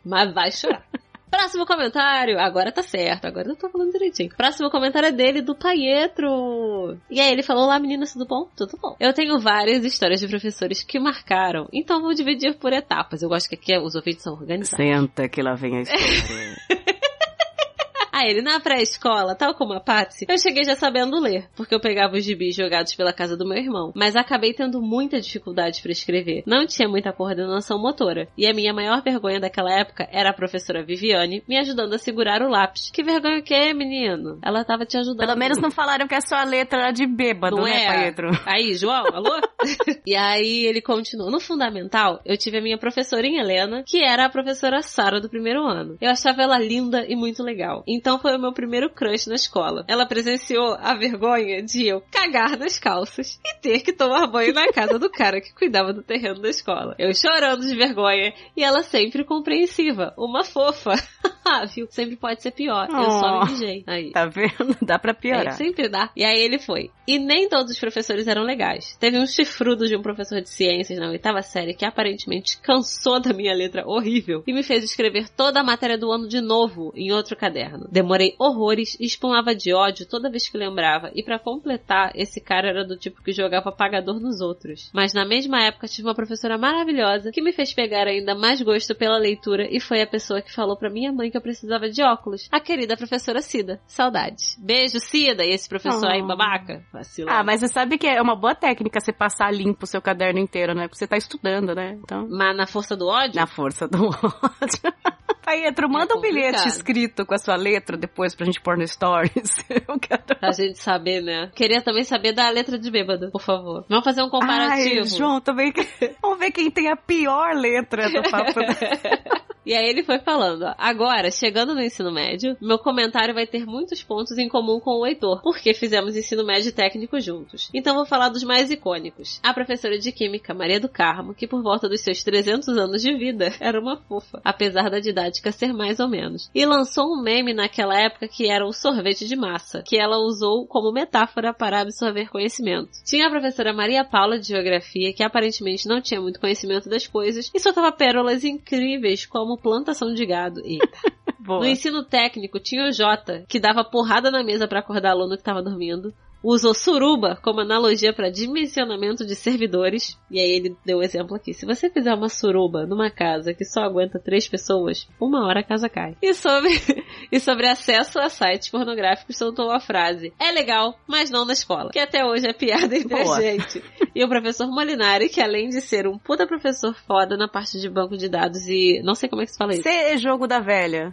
mas vai chorar. Próximo comentário. Agora tá certo, agora eu tô falando direitinho. Próximo comentário é dele, do Paietro. E aí ele falou: Olá meninas, tudo bom? Tudo bom. Eu tenho várias histórias de professores que marcaram, então vou dividir por etapas. Eu gosto que aqui os ouvintes são organizados. Senta que lá vem a história. Aí ele, na pré-escola, tal como a Patsy, eu cheguei já sabendo ler, porque eu pegava os gibis jogados pela casa do meu irmão. Mas acabei tendo muita dificuldade para escrever. Não tinha muita coordenação motora. E a minha maior vergonha daquela época era a professora Viviane me ajudando a segurar o lápis. Que vergonha o que, menino? Ela tava te ajudando. Pelo menos não falaram que a sua letra era de bêbado, Não né, é? Paetro? Aí, João, alô? e aí ele continuou. No fundamental, eu tive a minha professora em Helena, que era a professora Sara do primeiro ano. Eu achava ela linda e muito legal. Então foi o meu primeiro crush na escola. Ela presenciou a vergonha de eu cagar nas calças e ter que tomar banho na casa do cara que cuidava do terreno da escola. Eu chorando de vergonha e ela sempre compreensiva, uma fofa. Ah, Viu? Sempre pode ser pior. Eu só Oh. me mijei. Aí. Tá vendo? Dá pra É, piorar. sempre dá. E aí ele foi. E nem todos os professores eram legais. Teve um chifrudo de um professor de ciências na oitava série que aparentemente cansou da minha letra horrível e me fez escrever toda a matéria do ano de novo em outro caderno. Demorei horrores e espumava de ódio toda vez que lembrava. E pra completar, esse cara era do tipo que jogava apagador nos outros. Mas na mesma época tive uma professora maravilhosa que me fez pegar ainda mais gosto pela leitura e foi a pessoa que falou pra minha mãe que eu precisava de óculos. A querida professora Cida. Saudades. Beijo, Cida. E esse professor aí, Oh. babaca. Vacilou. Ah, mas você sabe que é uma boa técnica você passar limpo o seu caderno inteiro, né? Porque você tá estudando, né? Então, Mas na força do ódio? na força do ódio. Paetro, manda É um bilhete escrito com a sua letra depois pra gente pôr no Stories. Eu quero... Pra gente saber, né? Queria também saber da letra de bêbado, por favor. Vamos fazer um comparativo. Ai, João, também. Vamos ver quem tem a pior letra do papo. E aí ele foi falando, ó, agora, chegando no ensino médio, meu comentário vai ter muitos pontos em comum com o Heitor, porque fizemos ensino médio técnico juntos. Então vou falar dos mais icônicos. A professora de Química, Maria do Carmo, que por volta dos seus 300 anos de vida, era uma fofa, apesar da didática ser mais ou menos. E lançou um meme naquela época que era o sorvete de massa, que ela usou como metáfora para absorver conhecimento. Tinha a professora Maria Paula de Geografia, que aparentemente não tinha muito conhecimento das coisas, e soltava pérolas incríveis como plantação de gado. Eita. Boa. No ensino técnico tinha o Jota, que dava porrada na mesa para acordar aluno que estava dormindo. Usou suruba como analogia para dimensionamento de servidores. E aí ele deu o exemplo aqui. Se você fizer uma suruba numa casa que só aguenta três pessoas, uma hora a casa cai. E sobre, e sobre acesso a sites pornográficos soltou a frase. É legal, mas não na escola. Que até hoje é piada entre Boa. a gente. E o professor Molinari, que além de ser um puta professor foda na parte de banco de dados e... Não sei como é que se fala isso. Ser jogo da velha.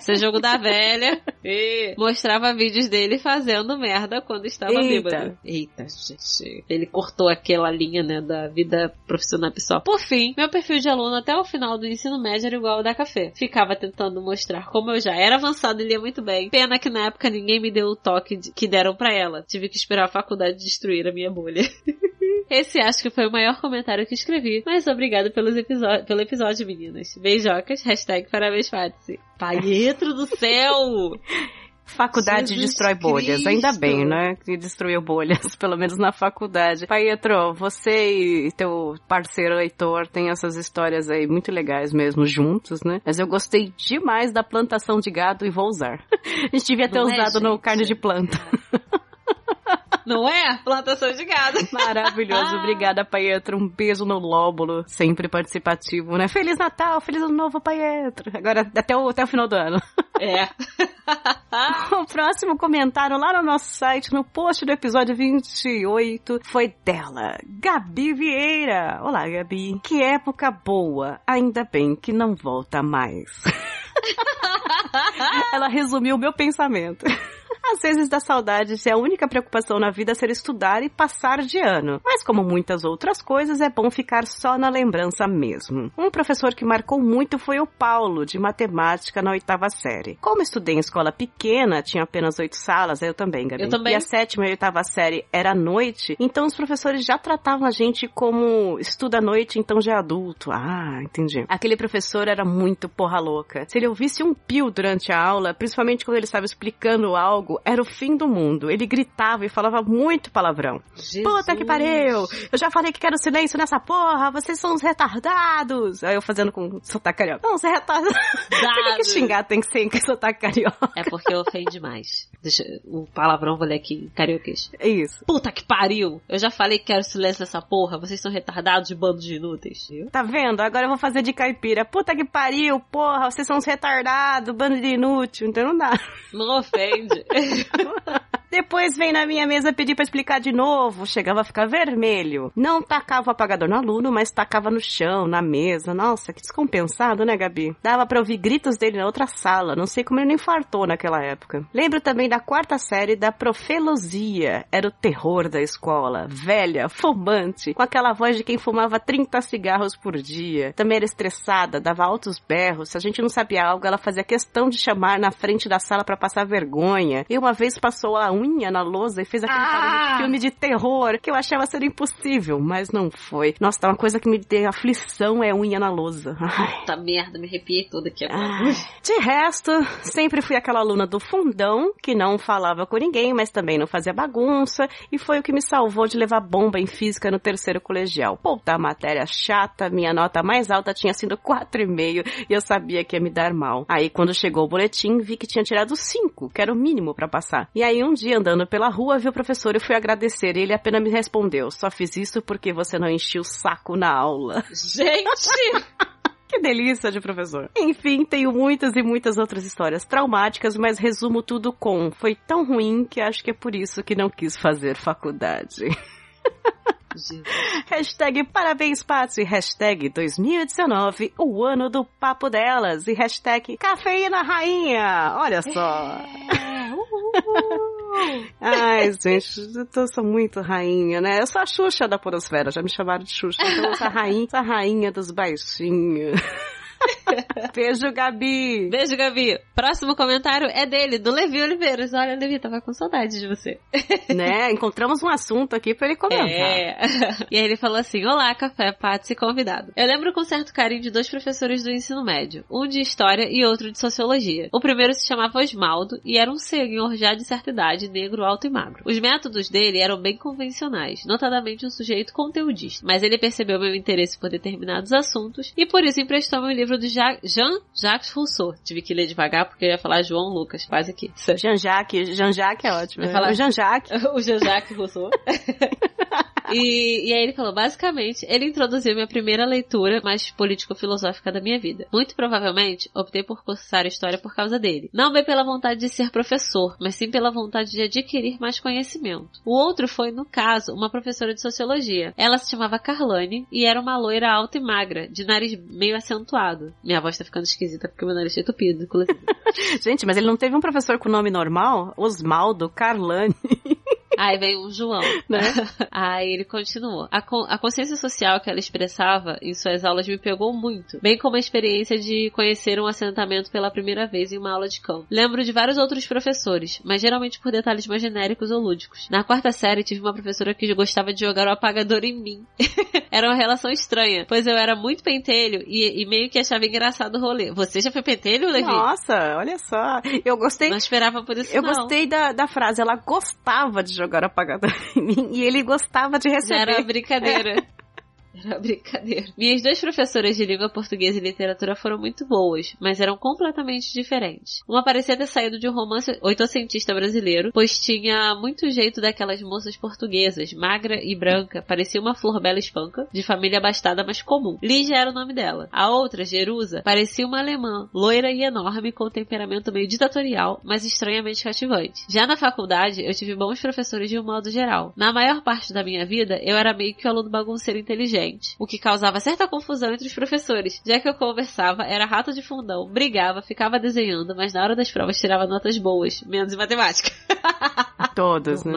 Ser jogo da velha. E mostrava vídeos dele fazendo merda quando estava Eita. Eita, gente. Ele cortou aquela linha, né, da vida profissional pessoal. Por fim, meu perfil de aluno até o final do ensino médio era igual ao da café. Ficava tentando mostrar como eu já era avançado e lia muito bem. Pena que na época ninguém me deu o toque de- que deram pra ela. Tive que esperar a faculdade destruir a minha bolha. Esse acho que foi o maior comentário que escrevi, mas obrigado pelos episódio, pelo episódio, meninas. Beijocas, hashtag parabéns, Fátice. Pietro do céu! Faculdade Jesus destrói bolhas. Ainda bem, né? Que destruiu bolhas, pelo menos na faculdade. Pietro, você e teu parceiro Heitor têm essas histórias aí muito legais mesmo, juntos, né? Mas eu gostei demais da plantação de gado e vou usar. A gente devia ter Não é, usado no gente? carne de planta. Não é? Plantação de gado. Maravilhoso. Obrigada, Pietro. Um beijo no lóbulo. Sempre participativo, né? Feliz Natal, feliz ano novo, Pietro. Agora, até o, até o final do ano. É. O próximo comentário lá no nosso site, no post do episódio 28, foi dela, Gabi Vieira. Olá, Gabi. Que época boa. Ainda bem que não volta mais. Ela resumiu o meu pensamento. Às vezes dá saudade se a única preocupação na vida ser estudar e passar de ano. Mas como muitas outras coisas, é bom ficar só na lembrança mesmo. Um professor que marcou muito foi o Paulo, de matemática na oitava série. Como estudei em escola pequena, tinha apenas oito salas, eu também, Gabi. Eu também. E a sétima e oitava série era à noite, então os professores já tratavam a gente como estuda à noite, então já é adulto. Ah, entendi. Aquele professor era muito porra louca. Se ele ouvisse um pio durante a aula, principalmente quando ele estava explicando algo, era o fim do mundo. Ele gritava e falava muito palavrão. Puta que pariu! Eu já falei que quero silêncio nessa porra, vocês são uns retardados! Aí eu fazendo com sotaque carioca. Não, os retardados. Por que, que xingar tem que ser em sotaque carioca? É porque eu ofendi mais. Deixa o palavrão vou ler aqui carioquês. É isso. Puta que pariu! Eu já falei que quero silêncio nessa porra. Vocês são retardados de bando de inúteis. Viu? Tá vendo? Agora eu vou fazer de caipira. Puta que pariu, porra, vocês são uns retardados, bando de inútil. Então não dá. Não ofende. ハハハハ! Depois vem na minha mesa pedir pra explicar de novo. Chegava a ficar vermelho. Não tacava o apagador no aluno, mas tacava no chão, na mesa. Nossa, que descompensado, né, Gabi? Dava pra ouvir gritos dele na outra sala. Não sei como ele nem fartou naquela época. Lembro também da quarta série da Profelosia. Era o terror da escola. Velha, fumante, com aquela voz de quem fumava 30 cigarros por dia. Também era estressada, dava altos berros. Se a gente não sabia algo, ela fazia questão de chamar na frente da sala pra passar vergonha. E uma vez passou a unha na lousa e fez aquele de filme de terror que eu achava ser impossível, mas não foi. Nossa, tá uma coisa que me deu aflição é unha na lousa. Ai. Puta merda, me arrepiei toda aqui agora. Ai. De resto, sempre fui aquela aluna do fundão que não falava com ninguém, mas também não fazia bagunça, e foi o que me salvou de levar bomba em física no terceiro colegial. Puta matéria chata, minha nota mais alta tinha sido 4,5 e eu sabia que ia me dar mal. Aí quando chegou o boletim, vi que tinha tirado 5, que era o mínimo pra passar. E aí um dia andando pela rua, vi o professor e fui agradecer, e ele apenas me respondeu: "Só fiz isso porque você não encheu o saco na aula". Gente! Que delícia de professor. Enfim, tenho muitas e muitas outras histórias traumáticas, mas resumo tudo com: foi tão ruim que acho que é por isso que não quis fazer faculdade. Jesus. Hashtag parabéns, Patsy. Hashtag 2019, o ano do papo delas. E hashtag cafeína rainha. Olha só. É, uhul. Ai, gente, eu sou muito rainha, né? Eu sou a Xuxa da Podosfera, já me chamaram de Xuxa. Então eu sou a rainha, sou a rainha dos baixinhos. Beijo, Gabi. Beijo, Gabi. Próximo comentário é dele, do Levi Oliveiras. Olha, Levi, tava com saudade de você. né? Encontramos um assunto aqui pra ele comentar. É. E aí ele falou assim: Olá, café, Patsy convidado. Eu lembro com certo carinho de dois professores do ensino médio, um de história e outro de sociologia. O primeiro se chamava Osmaldo e era um senhor já de certa idade, negro, alto e magro. Os métodos dele eram bem convencionais, notadamente um sujeito conteudista, mas ele percebeu meu interesse por determinados assuntos e por isso emprestou-me o livro do ja Jean-Jacques Rousseau. Tive que ler devagar porque eu ia falar João Lucas, quase aqui. Jean-Jacques, Jean-Jacques é ótimo. Falar- O Jean-Jacques. o Jean-Jacques Rousseau. E, e aí ele falou, basicamente, ele introduziu minha primeira leitura mais político-filosófica da minha vida. Muito provavelmente, optei por cursar história por causa dele. Não bem pela vontade de ser professor, mas sim pela vontade de adquirir mais conhecimento. O outro foi, no caso, uma professora de sociologia. Ela se chamava Carlane e era uma loira alta e magra, de nariz meio acentuado. Minha voz tá ficando esquisita porque meu nariz tá entupido. Gente, mas ele não teve um professor com nome normal? Osmaldo Carlani, Aí veio um João. né? Aí ele continuou. A, con- a consciência social que ela expressava em suas aulas me pegou muito, bem como a experiência de conhecer um assentamento pela primeira vez em uma aula de campo. Lembro de vários outros professores, mas geralmente por detalhes mais genéricos ou lúdicos. Na quarta série tive uma professora que gostava de jogar o apagador em mim. era uma relação estranha, pois eu era muito pentelho e, e meio que achava engraçado o rolê. Você já foi pentelho, Levi? Nossa, olha só. Eu gostei. Não esperava por isso Eu não. gostei da, da frase. Ela gostava de jogar apagador em mim e ele gostava de receber. Era brincadeira. Era brincadeira. Minhas duas professoras de língua portuguesa e literatura foram muito boas, mas eram completamente diferentes. Uma parecia ter saído de um romance oitocentista brasileiro, pois tinha muito jeito daquelas moças portuguesas, magra e branca, parecia uma flor bela espanca, de família abastada, mas comum. Lígia era o nome dela. A outra, Jerusa, parecia uma alemã, loira e enorme, com temperamento meio ditatorial, mas estranhamente cativante. Já na faculdade, eu tive bons professores de um modo geral. Na maior parte da minha vida, eu era meio que o aluno bagunceiro inteligente, o que causava certa confusão entre os professores, já que eu conversava, era rato de fundão, brigava, ficava desenhando, mas na hora das provas tirava notas boas, menos em matemática. Todos, né?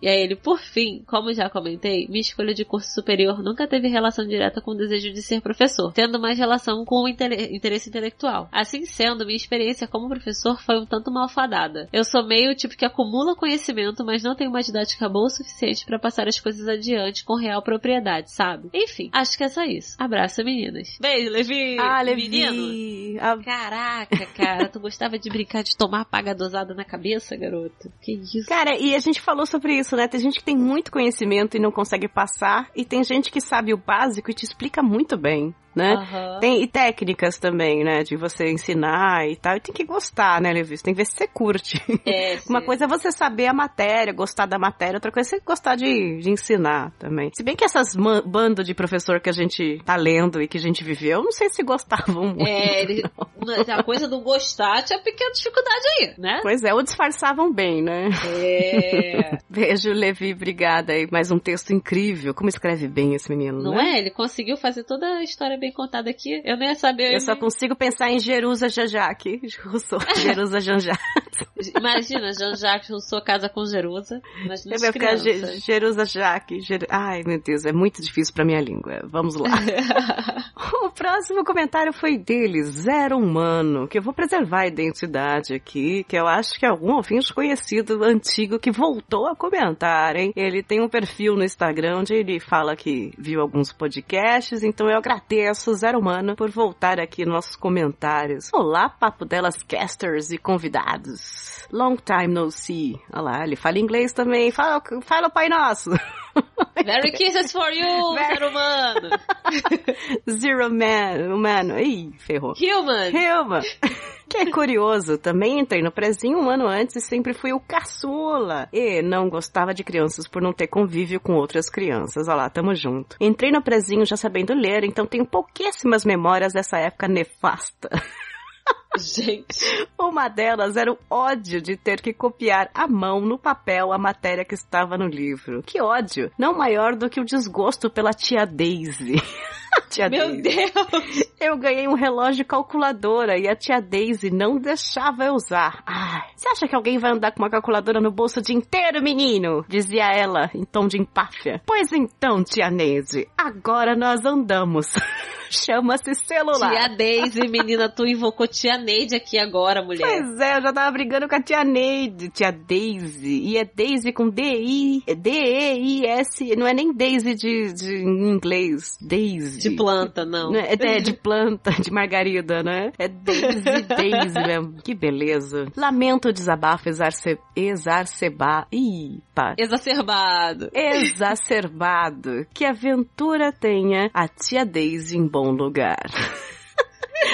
E aí ele, por fim, como já comentei, minha escolha de curso superior nunca teve relação direta com o desejo de ser professor, tendo mais relação com o intele- interesse intelectual. Assim sendo, minha experiência como professor foi um tanto malfadada. Eu sou meio tipo que acumula conhecimento, mas não tenho uma didática boa o suficiente para passar as coisas adiante com real propriedade, sabe? Enfim, acho que é só isso. Abraço, meninas. Beijo, Levi! Ah, Levi. Menino! Ah, Caraca, cara, tu gostava de brincar de tomar paga dosada na cabeça, garoto? Que isso? Cara, e a gente falou sobre isso, né? Tem gente que tem muito conhecimento e não consegue passar, e tem gente que sabe o básico e te explica muito bem, né? Aham. Tem, e técnicas também, né? De você ensinar e tal. E tem que gostar, né, Levi? Você tem que ver se você curte. É, Uma coisa é você saber a matéria, gostar da matéria, outra coisa é você gostar de, de ensinar também. Se bem que essas bando de professor que a gente tá lendo e que a gente viveu, não sei se gostavam muito. É, ele, a coisa do gostar tinha pequena dificuldade aí, né? Pois é, ou disfarçavam bem, né? É. Beijo, Levi, obrigada aí. Mais um texto incrível. Como escreve bem esse menino, Não né? é? Ele conseguiu fazer toda a história bem contada aqui. Eu nem ia saber. Eu só consigo pensar em Jerusa Jajaque, Rousseau, Jerusa Janjá. Imagina, Jean-Jacques Rousseau casa com Jerusa. Imagina Vai as ficar crianças. Jerusa Jaque. Jer... Ai, meu Deus, é muito difícil pra minha língua. Vamos lá. o próximo comentário foi dele, Zero Humano, que eu vou preservar a identidade aqui, que eu acho que é algum ouvinte conhecido, antigo, que voltou a comentar, hein? Ele tem um perfil no Instagram onde ele fala que viu alguns podcasts, então eu agradeço, Zero Humano, por voltar aqui nos nossos comentários. Olá, Papo Delas Casters e convidados. Long time no see. Olha lá, ele fala inglês também. Fala, fala o Pai Nosso. Merry Kisses for you, Merry- ser humano. Zero Man, humano. Ih, ferrou. Human. Hilma, que é curioso, também entrei no prezinho um ano antes e sempre fui o caçula. E não gostava de crianças por não ter convívio com outras crianças. Olha lá, tamo junto. Entrei no prezinho já sabendo ler, então tenho pouquíssimas memórias dessa época nefasta. Gente. Uma delas era o ódio de ter que copiar à mão no papel a matéria que estava no livro. Que ódio! Não maior do que o desgosto pela tia Daisy. tia Meu Daisy. Deus. Eu ganhei um relógio calculadora e a tia Daisy não deixava eu usar. Ah, você acha que alguém vai andar com uma calculadora no bolso o dia inteiro, menino? Dizia ela, em tom de empáfia. Pois então, tia Neide, agora nós andamos. Chama-se celular. Tia Daisy, menina, tu invocou tia Neide aqui agora, mulher. Pois é, eu já tava brigando com a tia Neide, tia Daisy. E é Daisy com D-I, D-E-I-S, não é nem Daisy de, de em inglês. Daisy. De planta, não. Não é, é de planta, de margarida, né? É Daisy, Daisy mesmo. Que beleza. Lamento o desabafo exarce, exacerbar. Ih, pá. Exacerbado. Exacerbado. Que a aventura tenha a tia Daisy em bom lugar.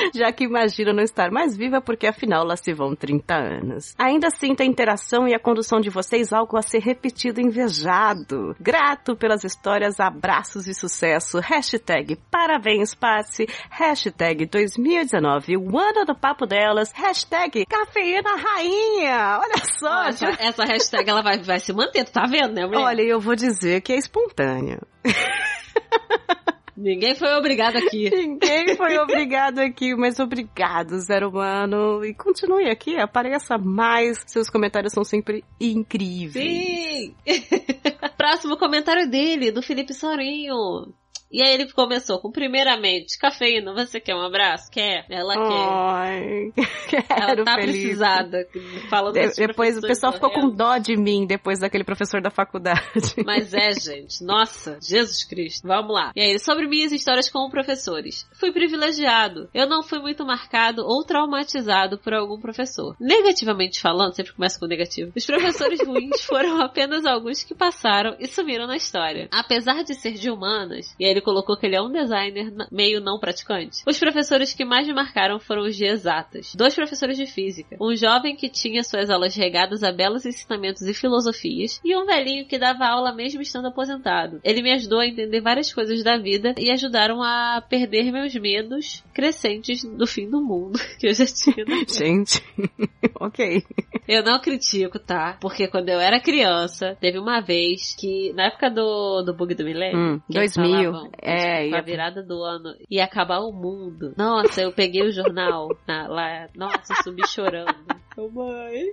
Já que imagina não estar mais viva porque afinal lá se vão 30 anos. Ainda sinto a interação e a condução de vocês algo a ser repetido e invejado. Grato pelas histórias, abraços e sucesso. Hashtag parabéns, Patsy. Hashtag 2019, o ano do papo delas. Hashtag cafeína rainha. Olha só. Essa, essa hashtag ela vai, vai se manter, tu tá vendo, né, mulher? Olha, eu vou dizer que é espontâneo. Ninguém foi obrigado aqui. Ninguém foi obrigado aqui, mas obrigado, Zero Humano. E continue aqui, apareça mais. Seus comentários são sempre incríveis. Sim! Próximo comentário dele, do Felipe Sorinho. E aí ele começou com, primeiramente, cafeína, você quer um abraço? Quer? Ela Ai, quer. Ela tá Felipe. precisada. Falando De- desses depois o pessoal ficou com dó de mim depois daquele professor da faculdade. Mas é, gente. Nossa, Jesus Cristo. Vamos lá. E aí, sobre minhas histórias como professores. Fui privilegiado. Eu não fui muito marcado ou traumatizado por algum professor. Negativamente falando, sempre começa com negativo. Os professores ruins foram apenas alguns que passaram e sumiram na história. Apesar de ser de humanas, e aí ele colocou que ele é um designer meio não praticante. Os professores que mais me marcaram foram os de exatas. Dois professores de física. Um jovem que tinha suas aulas regadas a belos ensinamentos e filosofias, e um velhinho que dava aula mesmo estando aposentado. Ele me ajudou a entender várias coisas da vida e ajudaram a perder meus medos crescentes do fim do mundo que eu já tinha. Gente, ok. eu não critico, tá? Porque quando eu era criança, teve uma vez que, na época do, do bug do milênio, Hum, que eles 2000, falavam, é, com a virada do ano, ia acabar o mundo. Nossa, eu peguei o jornal na- lá, nossa, eu subi chorando. Ô, mãe,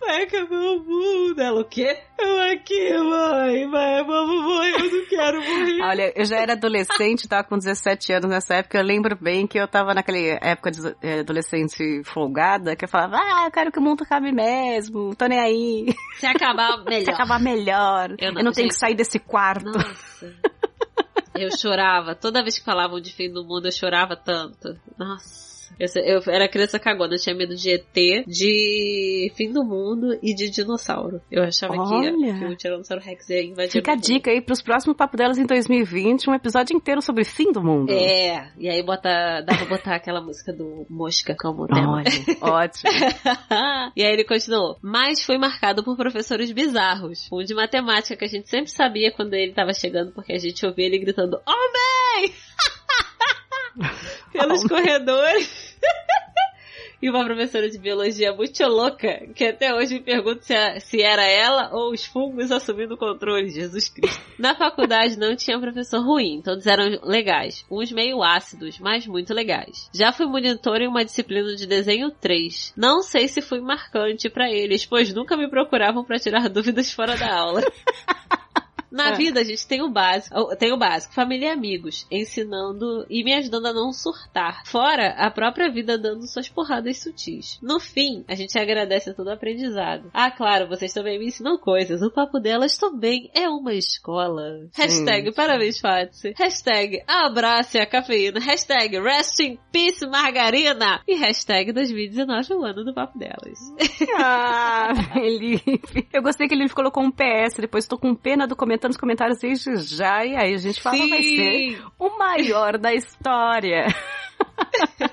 vai acabar o mundo. Ela, o quê? Eu aqui, mãe, vai, vamos morrer, eu não quero morrer. Olha, eu já era adolescente, tava com 17 anos nessa época. Eu lembro bem que eu tava naquela época de eh, adolescente folgada, que eu falava, ah, eu quero que o mundo acabe mesmo, tô nem aí. Se acabar, Se melhor. acabar melhor. Eu Eu não, não, tenho que sair desse quarto. Nossa. Eu chorava. Toda vez que falavam de fim do mundo, eu chorava tanto. Nossa. Eu, eu era criança cagona, eu tinha medo de ET, de fim do mundo e de dinossauro. Eu achava que, Olha. que o Tiranossauro Rex ia invadir Fica a dica aí pros próximos Papo Delas em 2020, um episódio inteiro sobre fim do mundo. É, e aí bota, dá pra botar aquela música do Mosca como tema. Ótimo. e aí ele continuou. Mas foi marcado por professores bizarros. Um de matemática que a gente sempre sabia quando ele tava chegando, porque a gente ouvia ele gritando, Homem! Pelos corredores. E uma professora de biologia muito louca, que até hoje me pergunta se, a- se era ela ou os fungos assumindo o controle, Jesus Cristo. Na faculdade não tinha professor ruim, todos eram legais. Uns meio ácidos, mas muito legais. Já fui monitor em uma disciplina de desenho 3. Não sei se fui marcante pra eles, pois nunca me procuravam pra tirar dúvidas fora da aula. Na É. vida, a gente tem o básico, tem o básico, família e amigos, ensinando e me ajudando a não surtar. Fora a própria vida dando suas porradas sutis. No fim, a gente agradece a todo o aprendizado. Ah, claro, vocês também me ensinam coisas. O papo delas também é uma escola. Hashtag parabéns, Fatsi. Hashtag abrace a cafeína. Hashtag rest in peace, margarina. E hashtag 2019, o ano do papo delas. Ah, Felipe. Eu gostei que ele colocou um PS, depois tô com pena do comentando nos comentários desde já, e aí a gente fala, vai ser o maior da história.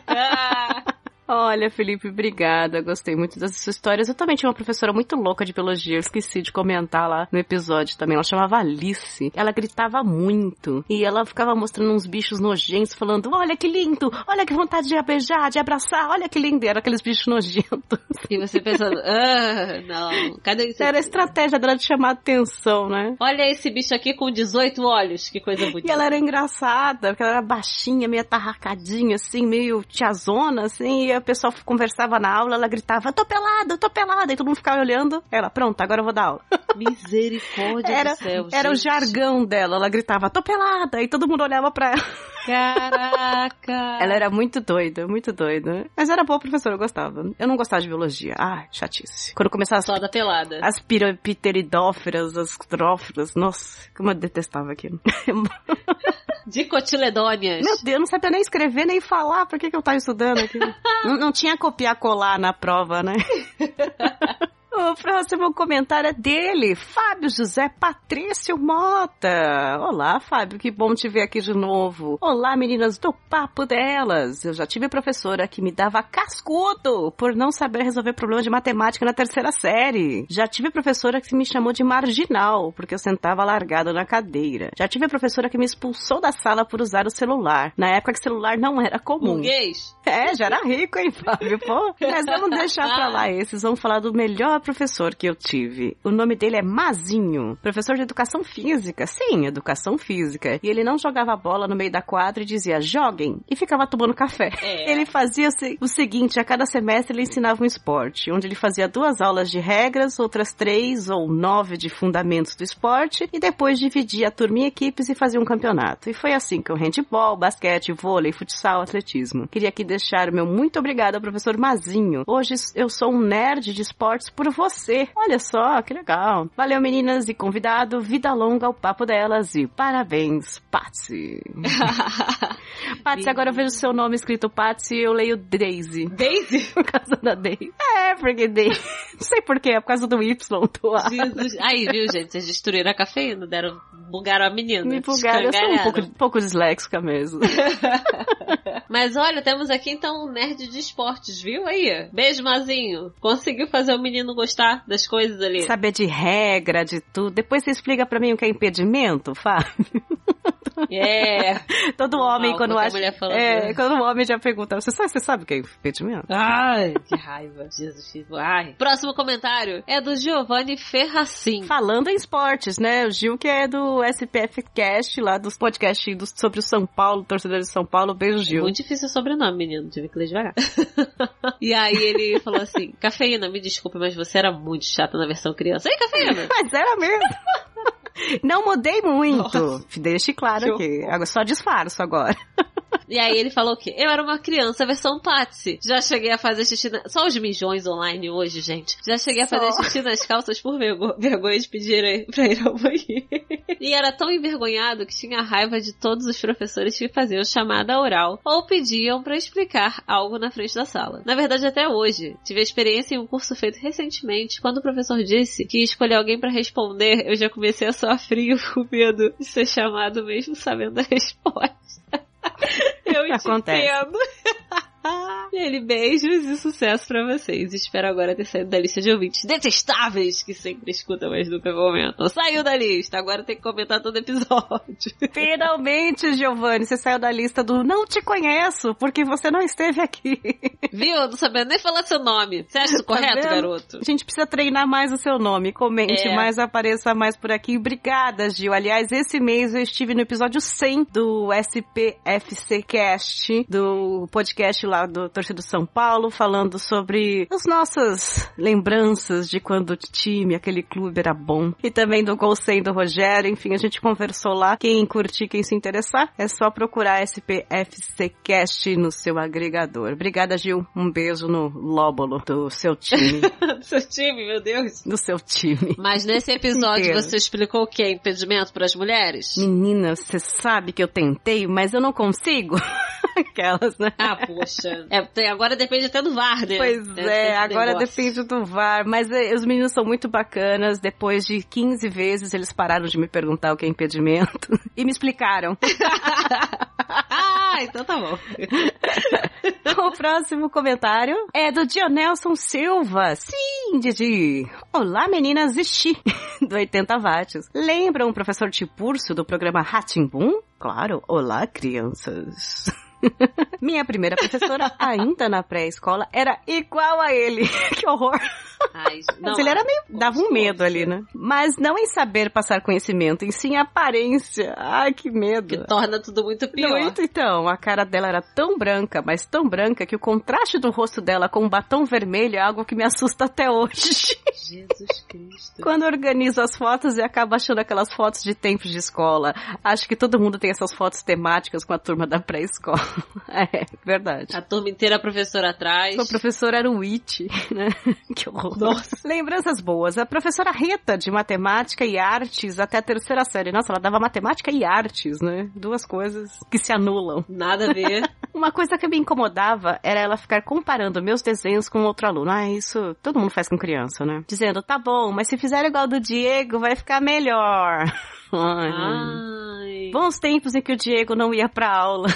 Olha, Felipe, obrigada. Gostei muito dessas suas histórias. Eu também tinha uma professora muito louca de biologia. Eu esqueci de comentar lá no episódio também. Ela chamava Alice. Ela gritava muito. E ela ficava mostrando uns bichos nojentos, falando: Olha que lindo! Olha que vontade de beijar, de abraçar, olha que lindo! E era aqueles bichos nojentos. E você pensando, ah, não, cadê isso? Era a estratégia dela de chamar atenção, né? Olha esse bicho aqui com 18 olhos, que coisa bonita. E ela era engraçada, porque ela era baixinha, meio atarracadinha, assim, meio tiazona, assim, e o pessoal conversava na aula, ela gritava, tô pelada, tô pelada, e todo mundo ficava olhando. Ela, pronto, agora eu vou dar aula. Misericórdia Era, do céu, era o gente. jargão dela, ela gritava, tô pelada, e todo mundo olhava pra ela. Caraca. Ela era muito doida, muito doida. Mas era boa professora, eu gostava. Eu não gostava de biologia. Ah, chatice. Quando começava as, Só da pelada. as pirapteridóferas, as trófilas, nossa, como eu detestava aquilo. Dicotiledônias. Meu Deus, eu não sabia nem escrever, nem falar. Por que, que eu tava estudando aquilo? não, não tinha copiar-colar na prova, né? O próximo comentário é dele, Fábio José Patrício Mota. Olá, Fábio, que bom te ver aqui de novo. Olá, meninas do Papo Delas. Eu já tive professora que me dava cascudo por não saber resolver problemas de matemática na terceira série. Já tive professora que me chamou de marginal porque eu sentava largado na cadeira. Já tive professora que me expulsou da sala por usar o celular. Na época que celular não era comum. Burguês? É, já era rico, hein, Fábio? Pô, mas vamos deixar pra lá esses. Vamos falar do melhor professor que eu tive. O nome dele é Mazinho. Professor de educação física. Sim, educação física. E ele não jogava bola no meio da quadra e dizia, joguem. E ficava tomando café. É. Ele fazia o se- o seguinte, a cada semestre ele ensinava um esporte, onde ele fazia duas aulas de regras, outras três ou nove de fundamentos do esporte, e depois dividia a turma em equipes e fazia um campeonato. E foi assim com handball, basquete, vôlei, futsal, atletismo. Queria aqui deixar o meu muito obrigado ao professor Mazinho. Hoje eu sou um nerd de esportes por você. Olha só, que legal. Valeu, meninas e convidado. Vida longa ao papo delas e parabéns, Patsy. Patsy, agora eu vejo seu nome escrito Patsy e eu leio Daisy. Daisy? Por causa da Daisy. É, porque Daisy. Não sei porquê, é por causa do Y do A. Jesus. Aí, viu, gente? Vocês destruíram a cafeína, deram, bugaram a menina. Me bugaram, eu sou um pouco, pouco disléxica mesmo. Mas olha, temos aqui então um nerd de esportes, viu aí? Beijo, Mazinho. Conseguiu fazer o menino gostar das coisas ali. Saber de regra, de tudo. Depois você explica pra mim o que é impedimento, Fábio. É. Todo homem, Mal, quando acha. é, quando o homem já pergunta, você sabe, você sabe o que é impedimento? Ai, que raiva. Jesus, Cristo. ai. Próximo comentário é do Giovanni Ferracin. Falando em esportes, né? O Gil, que é do SPF Cast, lá dos podcasts do- sobre o São Paulo, torcedores de São Paulo. Beijo, Gil. Muito difícil o sobrenome, menino. Tive que ler devagar. e aí ele falou assim: Cafeína, me desculpe, mas você era muito chata na versão criança. Ei, cafeína! Mas era mesmo. Não mudei muito. Nossa. Deixe claro Que aqui. Só disfarço agora. E aí ele falou que eu era uma criança versão Patsy. Já cheguei a fazer xixi na... Só os mijões online hoje, gente. Já cheguei a fazer Só. xixi nas calças por vergo- vergonha de pedir pra ir ao banheiro. E era tão envergonhado que tinha raiva de todos os professores que faziam chamada oral ou pediam pra explicar algo na frente da sala. Na verdade, até hoje. Tive a experiência em um curso feito recentemente, quando o professor disse que ia escolher alguém pra responder, eu já comecei a suar frio com medo de ser chamado mesmo sabendo a resposta. Eu te Acontece. entendo. Ele, beijos e sucesso pra vocês. Espero agora ter saído da lista de ouvintes detestáveis que sempre escutam, mas nunca comentam. Saiu da lista, agora tem que comentar todo episódio. Finalmente, Giovanni, você saiu da lista do não te conheço, porque você não esteve aqui. Viu? Não sabendo nem falar seu nome. Você acha isso Tá correto, garoto? A gente precisa treinar mais o seu nome. Comente É. mais, apareça mais por aqui. Obrigada, Gil. Aliás, esse mês eu estive no episódio 100 do SPFC Cast, do podcast lá do Torcedor São Paulo, falando sobre as nossas lembranças de quando o time, aquele clube era bom. E também do Gol 100 do Rogério. Enfim, a gente conversou lá. Quem curtir, quem se interessar, é só procurar SPFC Cast no seu agregador. Obrigada, Gil. Um beijo no lóbulo do seu time. Do seu time, meu Deus. do seu time. Mas nesse episódio Inteiro. você explicou o que é impedimento para as mulheres? Menina, você sabe que eu tentei, mas eu não consigo. Aquelas, né? Ah, poxa. É, agora depende até do VAR, né? Pois Esse é, agora negócio. depende do VAR. Mas é, os meninos são muito bacanas. Depois de 15 vezes, eles pararam de me perguntar o que é impedimento. E me explicaram. ah, então tá bom. o próximo comentário é do Dionelson Silva. Sim, Didi. Olá, meninas e Xi, do 80 watts. Lembram o professor Tipurso do programa Ratimbum? Claro. Olá, crianças. Minha primeira professora, ainda na pré-escola, era igual a ele. que horror. Ai, não, Mas ele era meio. dava um medo ali, né? Mas não em saber passar conhecimento, em sim aparência. Ai, que medo. Que torna tudo muito pior. Muito então, a cara dela era tão branca, mas tão branca que o contraste do rosto dela com um batom vermelho é algo que me assusta até hoje. Jesus Cristo. Quando organizo as fotos e acabo achando aquelas fotos de tempos de escola. Acho que todo mundo tem essas fotos temáticas com a turma da pré-escola. É, verdade. A turma inteira, a professora atrás. Sua professora era o It, né? Que horror. Nossa. Lembranças boas. A professora Rita, de matemática e artes, até a terceira série. Nossa, ela dava matemática e artes, né? Duas coisas que se anulam. Nada a ver. Uma coisa que me incomodava era ela ficar comparando meus desenhos com outro aluno. Ah, isso todo mundo faz com criança, né? Dizendo, tá bom, mas se fizer igual do Diego, vai ficar melhor. Ai, Ai. Bons tempos em que o Diego não ia pra aula.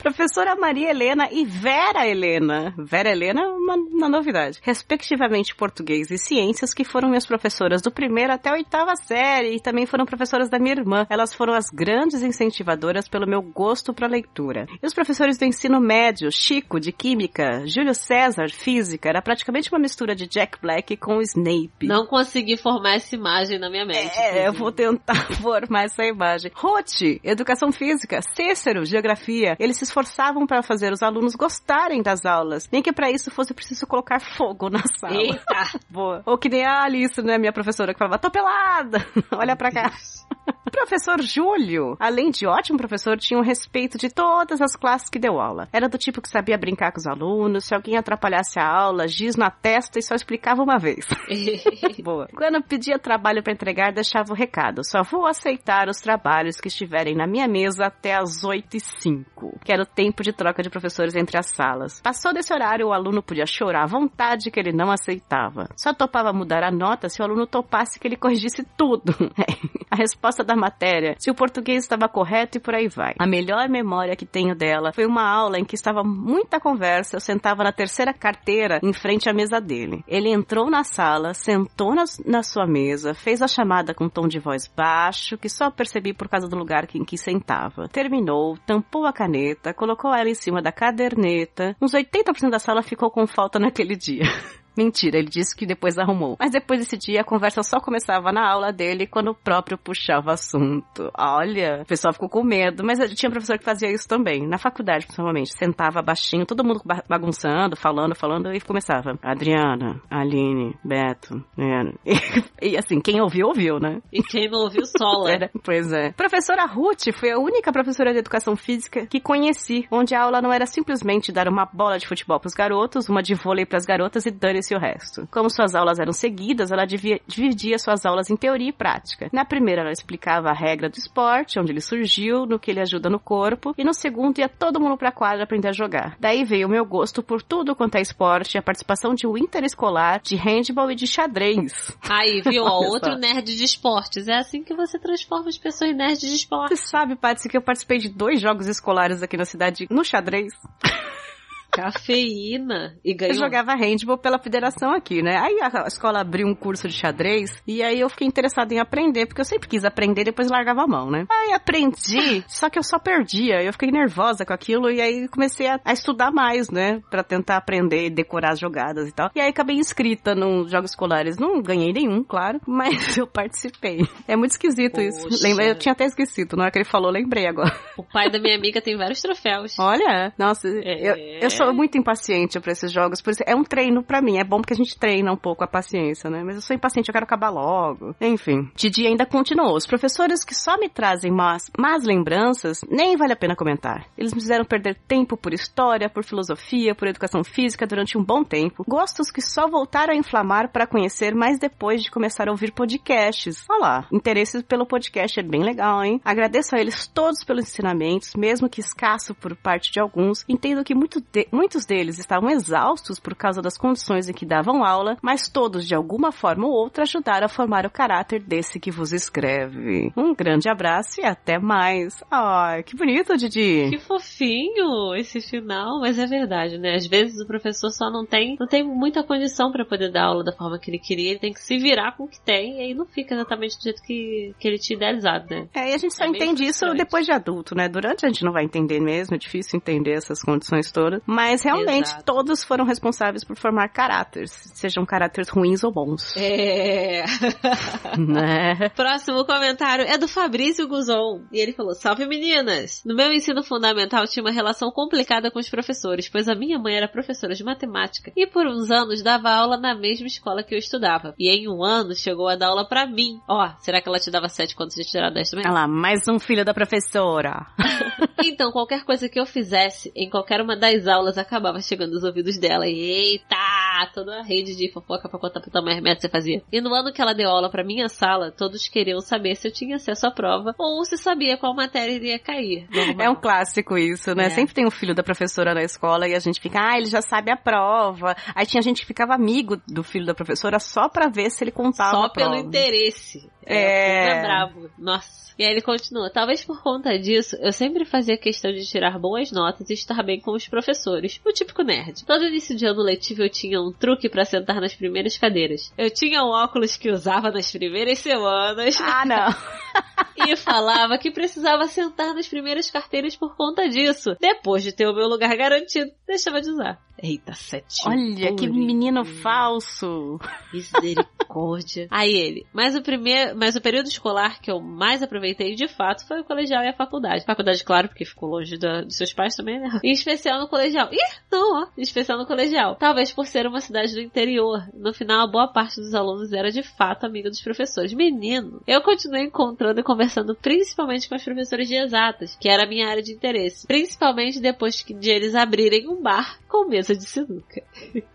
Professora Maria Helena e Vera Helena. Vera Helena, uma, uma novidade. Respectivamente português e ciências, que foram minhas professoras do primeiro até a oitava série e também foram professoras da minha irmã. Elas foram as grandes incentivadoras pelo meu gosto para leitura. E os professores do ensino médio, Chico, de Química, Júlio César, Física, era praticamente uma mistura de Jack Black com Snape. Não consegui formar essa imagem na minha mente. É, eu vou tentar formar essa imagem. Ruth, Educação Física, Cícero, Geografia. Eles se esforçavam para fazer os alunos gostarem das aulas. Nem que para isso fosse preciso colocar fogo na sala. Eita! Boa. Ou que nem a Alice, né, minha professora, que falava, tô pelada! Olha pra cá. Professor Júlio, além de ótimo professor, tinha o respeito de todas as classes que deu aula. Era do tipo que sabia brincar com os alunos, se alguém atrapalhasse a aula, giz na testa e só explicava uma vez. Boa. Quando pedia trabalho para entregar, deixava o recado. Só vou aceitar os trabalhos que estiverem na minha mesa até as 8 e 5, que era o tempo de troca de professores entre as salas. Passou desse horário, o aluno podia chorar à vontade que ele não aceitava. Só topava mudar a nota se o aluno topasse que ele corrigisse tudo. a resposta da matéria, se o português estava correto e por aí vai. A melhor memória que tenho dela foi uma aula em que estava muita conversa, eu sentava na terceira carteira em frente à mesa dele. Ele entrou na sala, sentou na, na sua mesa, fez a chamada com um tom de voz baixo, que só percebi por causa do lugar em que sentava. Terminou, tampou a caneta, colocou ela em cima da caderneta. Uns 80% da sala ficou com falta naquele dia. Mentira, ele disse que depois arrumou. Mas depois desse dia, a conversa só começava na aula dele quando o próprio puxava assunto. Olha, o pessoal ficou com medo, mas tinha professor que fazia isso também. Na faculdade, principalmente. Sentava baixinho, todo mundo ba- bagunçando, falando, falando, e começava. Adriana, Aline, Beto, né? E, assim, quem ouviu, ouviu, né? E quem não ouviu, sola. Era, pois é. Professora Ruth foi a única professora de educação física que conheci, onde a aula não era simplesmente dar uma bola de futebol pros garotos, uma de vôlei pras garotas e dane-se o resto. Como suas aulas eram seguidas, ela dividia suas aulas em teoria e prática. Na primeira, ela explicava a regra do esporte, onde ele surgiu, no que ele ajuda no corpo, e no segundo ia todo mundo pra quadra aprender a jogar. Daí veio o meu gosto por tudo quanto é esporte, a participação de um interescolar, de handball e de xadrez. Aí, viu? Ó, outro nerd de esportes. É assim que você transforma as pessoas em nerds de Você esporte. sabe, Patsy, que eu participei de dois jogos escolares aqui na cidade no xadrez. Cafeína. E ganhou. Eu jogava handball pela federação aqui, né? Aí a escola abriu um curso de xadrez e aí eu fiquei interessada em aprender, porque eu sempre quis aprender e depois largava a mão, né? Aí aprendi, só que eu só perdia. Eu fiquei nervosa com aquilo e aí comecei a, a estudar mais, né? Pra tentar aprender e decorar as jogadas e tal. E aí acabei inscrita nos jogos escolares. Não ganhei nenhum, claro, mas eu participei. É muito esquisito isso. Poxa. Lembra, eu tinha até esquecido, na hora que ele falou, lembrei agora. O pai da minha amiga tem vários troféus. Olha, nossa, É. eu, eu sou muito impaciente pra esses jogos, por isso é um treino pra mim. É bom porque a gente treina um pouco a paciência, né? Mas eu sou impaciente, eu quero acabar logo. Enfim, Didi ainda continuou. Os professores que só me trazem más, más lembranças, nem vale a pena comentar. Eles me fizeram perder tempo por história, por filosofia, por educação física durante um bom tempo. Gostos que só voltaram a inflamar para conhecer mais depois de começar a ouvir podcasts. Olha lá, interesse pelo podcast é bem legal, hein? Agradeço a eles todos pelos ensinamentos, mesmo que escasso por parte de alguns. Entendo que muito de- muitos deles estavam exaustos por causa das condições em que davam aula, mas todos, de alguma forma ou outra, ajudaram a formar o caráter desse que vos escreve. Um grande abraço e até mais. Ai, que bonito, Didi. Que fofinho esse final, mas é verdade, né? Às vezes o professor só não tem, não tem muita condição para poder dar aula da forma que ele queria, ele tem que se virar com o que tem, e aí não fica exatamente do jeito que, que ele tinha idealizado, né? É, e a gente só É entende isso depois de adulto, né? Durante a gente não vai entender mesmo, é difícil entender essas condições todas. Mas realmente Exato. todos foram responsáveis por formar caráteres, sejam caráteres ruins ou bons. É. né? Próximo comentário é do Fabrício Guzon. E ele falou: Salve meninas! No meu ensino fundamental tinha uma relação complicada com os professores, pois a minha mãe era professora de matemática e por uns anos dava aula na mesma escola que eu estudava. E em um ano chegou a dar aula pra mim. Ó, será que ela te dava 7 quando você tirava 10 também? Olha lá, mais um filho da professora. Então, qualquer coisa que eu fizesse em qualquer uma das aulas acabava chegando aos ouvidos dela. E, eita! Toda a rede de fofoca pra contar pra tua mãe que você fazia. E no ano que ela deu aula pra minha sala, todos queriam saber se eu tinha acesso à prova ou se sabia qual matéria iria cair. Normal. É um clássico isso, né? É. Sempre tem um filho da professora na escola e a gente fica, ah, ele já sabe a prova. Aí tinha gente que ficava amigo do filho da professora só pra ver se ele contava Só a prova. pelo interesse. É. É bravo. Nossa. E aí ele continua. Talvez por conta disso, eu sempre fazia questão de tirar boas notas e estar bem com os professores. O típico nerd. Todo início de ano letivo eu tinha um truque pra sentar nas primeiras cadeiras. Eu tinha um óculos que usava nas primeiras semanas Ah, não. e falava que precisava sentar nas primeiras carteiras por conta disso. Depois de ter o meu lugar garantido, deixava de usar. Eita, sete. Olha, que menino falso. Misericórdia. Aí ele. Mas o primeiro, mas o período escolar que eu mais aproveitei de fato foi o colegial e a faculdade. Faculdade, claro, porque ficou longe da- dos seus pais também, né? Em especial no colegial. Ih, não, ó. Em especial no colegial. Talvez por ser uma cidade do interior. No final, boa parte dos alunos era de fato amiga dos professores. Menino, eu continuei encontrando e conversando principalmente com os professores de exatas, que era a minha área de interesse. Principalmente depois que- de eles abrirem um bar com mesa de sinuca.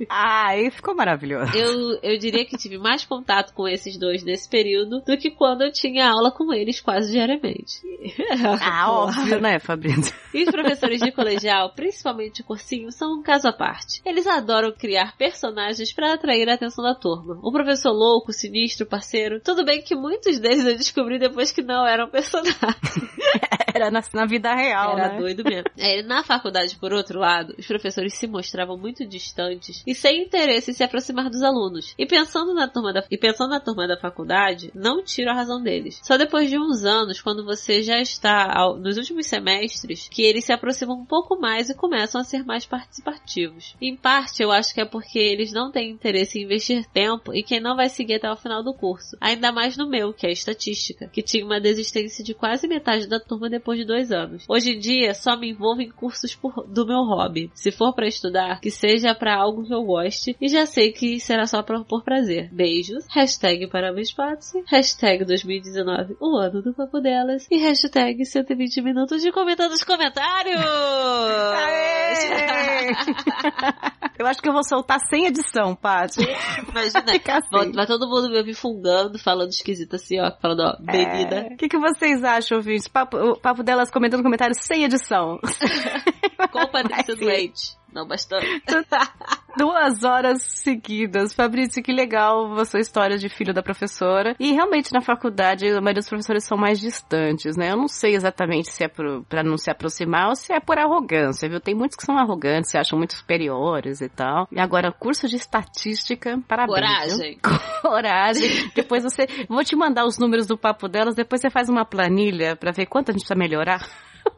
Ah, aí ficou maravilhoso. Eu, eu diria que tive mais contato com esses dois nesse período do que quando eu tinha aula com eles quase diariamente. Ah, óbvio, né, Fabrício? E os professores de colegial, principalmente o cursinho, são um caso à parte. Eles adoram criar personagens para atrair a atenção da turma. Um professor louco, sinistro, parceiro. Tudo bem que muitos deles eu descobri depois que não eram personagens. Era na, na vida real, Era né? doido mesmo. É, na faculdade, por outro lado, os professores se mostravam muito distantes e sem interesse em se aproximar dos alunos. E pensando na turma da, e pensando na turma da faculdade, não tiro a razão deles. Só depois de uns anos, quando você já está ao- nos últimos semestres, que eles se aproximam um pouco mais e começam a ser mais participativos. Em parte, eu acho que é porque eles não têm interesse em investir tempo em quem não vai seguir até o final do curso. Ainda mais no meu, que é estatística, que tinha uma desistência de quase metade da turma depois de dois anos. Hoje em dia, só me envolvo em cursos por- do meu hobby. Se for pra estudar, que seja pra algo que eu goste, e já sei que será só pra, por prazer. Beijos. Hashtag Parabéns Patsy. Hashtag 2019, o ano do papo delas. E hashtag 120 minutos de comentando os comentários. Aê! Eu acho que eu vou soltar sem edição, Paty. Imagina, assim. vai, todo mundo me ouvir fungando, falando esquisito assim, ó, falando, ó, bebida. É. O que, que vocês acham, ouvintes? Papo, o papo delas comentando comentários sem edição. Com Patrícia doente. Não bastante. Duas horas seguidas. Fabrício, que legal a sua história de filho da professora. E realmente na faculdade, a maioria dos professores são mais distantes, né? Eu não sei exatamente se é pro, pra não se aproximar ou se é por arrogância, viu? Tem muitos que são arrogantes, se acham muito superiores e tal. E agora, curso de estatística, parabéns. viu? Coragem. Coragem. depois você. Vou te mandar os números do papo delas, depois você faz uma planilha pra ver quanto a gente precisa melhorar.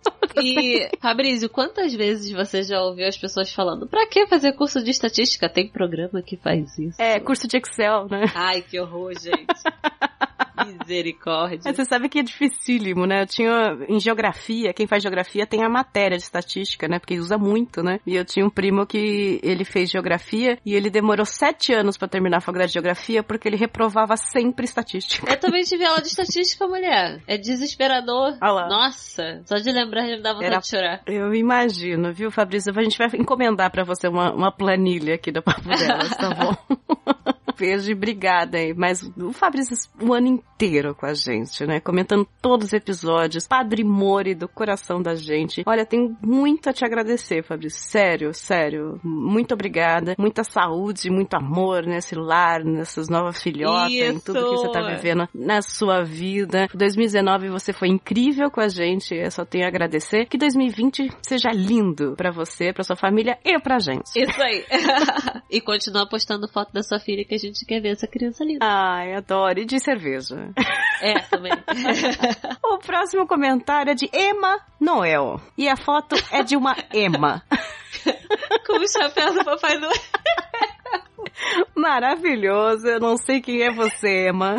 E, Fabrício, quantas vezes você já ouviu as pessoas falando, pra que fazer curso de estatística? Tem programa que faz isso. É, curso de Excel, né? Ai, que horror, gente. Misericórdia. Mas Você sabe que é dificílimo, né? Eu tinha em geografia, quem faz geografia tem a matéria de estatística, né? Porque usa muito, né? E eu tinha um primo que ele fez geografia e ele demorou sete anos pra terminar a faculdade de geografia porque ele reprovava sempre estatística. Eu também tive aula de estatística, mulher. É desesperador. Nossa, só de lembrar já me dá vontade Era- de chorar. Eu imagino, viu, Fabrício? A gente vai encomendar pra você uma, uma planilha aqui do Papo Delas, tá bom? beijo e obrigada aí. Mas o Fabrício o ano inteiro com a gente, né? Comentando todos os episódios. Padre Mori do coração da gente. Olha, tenho muito a te agradecer, Fabrício. Sério, sério. Muito obrigada. Muita saúde, muito amor nesse lar, nessas novas filhotas, em Isso. tudo que você tá vivendo na sua vida. 2019 você foi incrível com a gente. Eu só tenho a agradecer. Que 2020 seja lindo pra você, pra sua família e pra gente. Isso aí. e continua postando foto da sua filha que a gente quer ver essa criança linda. Ai, adoro. E de cerveja. É, também. O próximo comentário é de Emma Noel. E a foto é de uma Emma. Com o chapéu do Papai Noel. Maravilhoso. Eu não sei quem é você, Emma.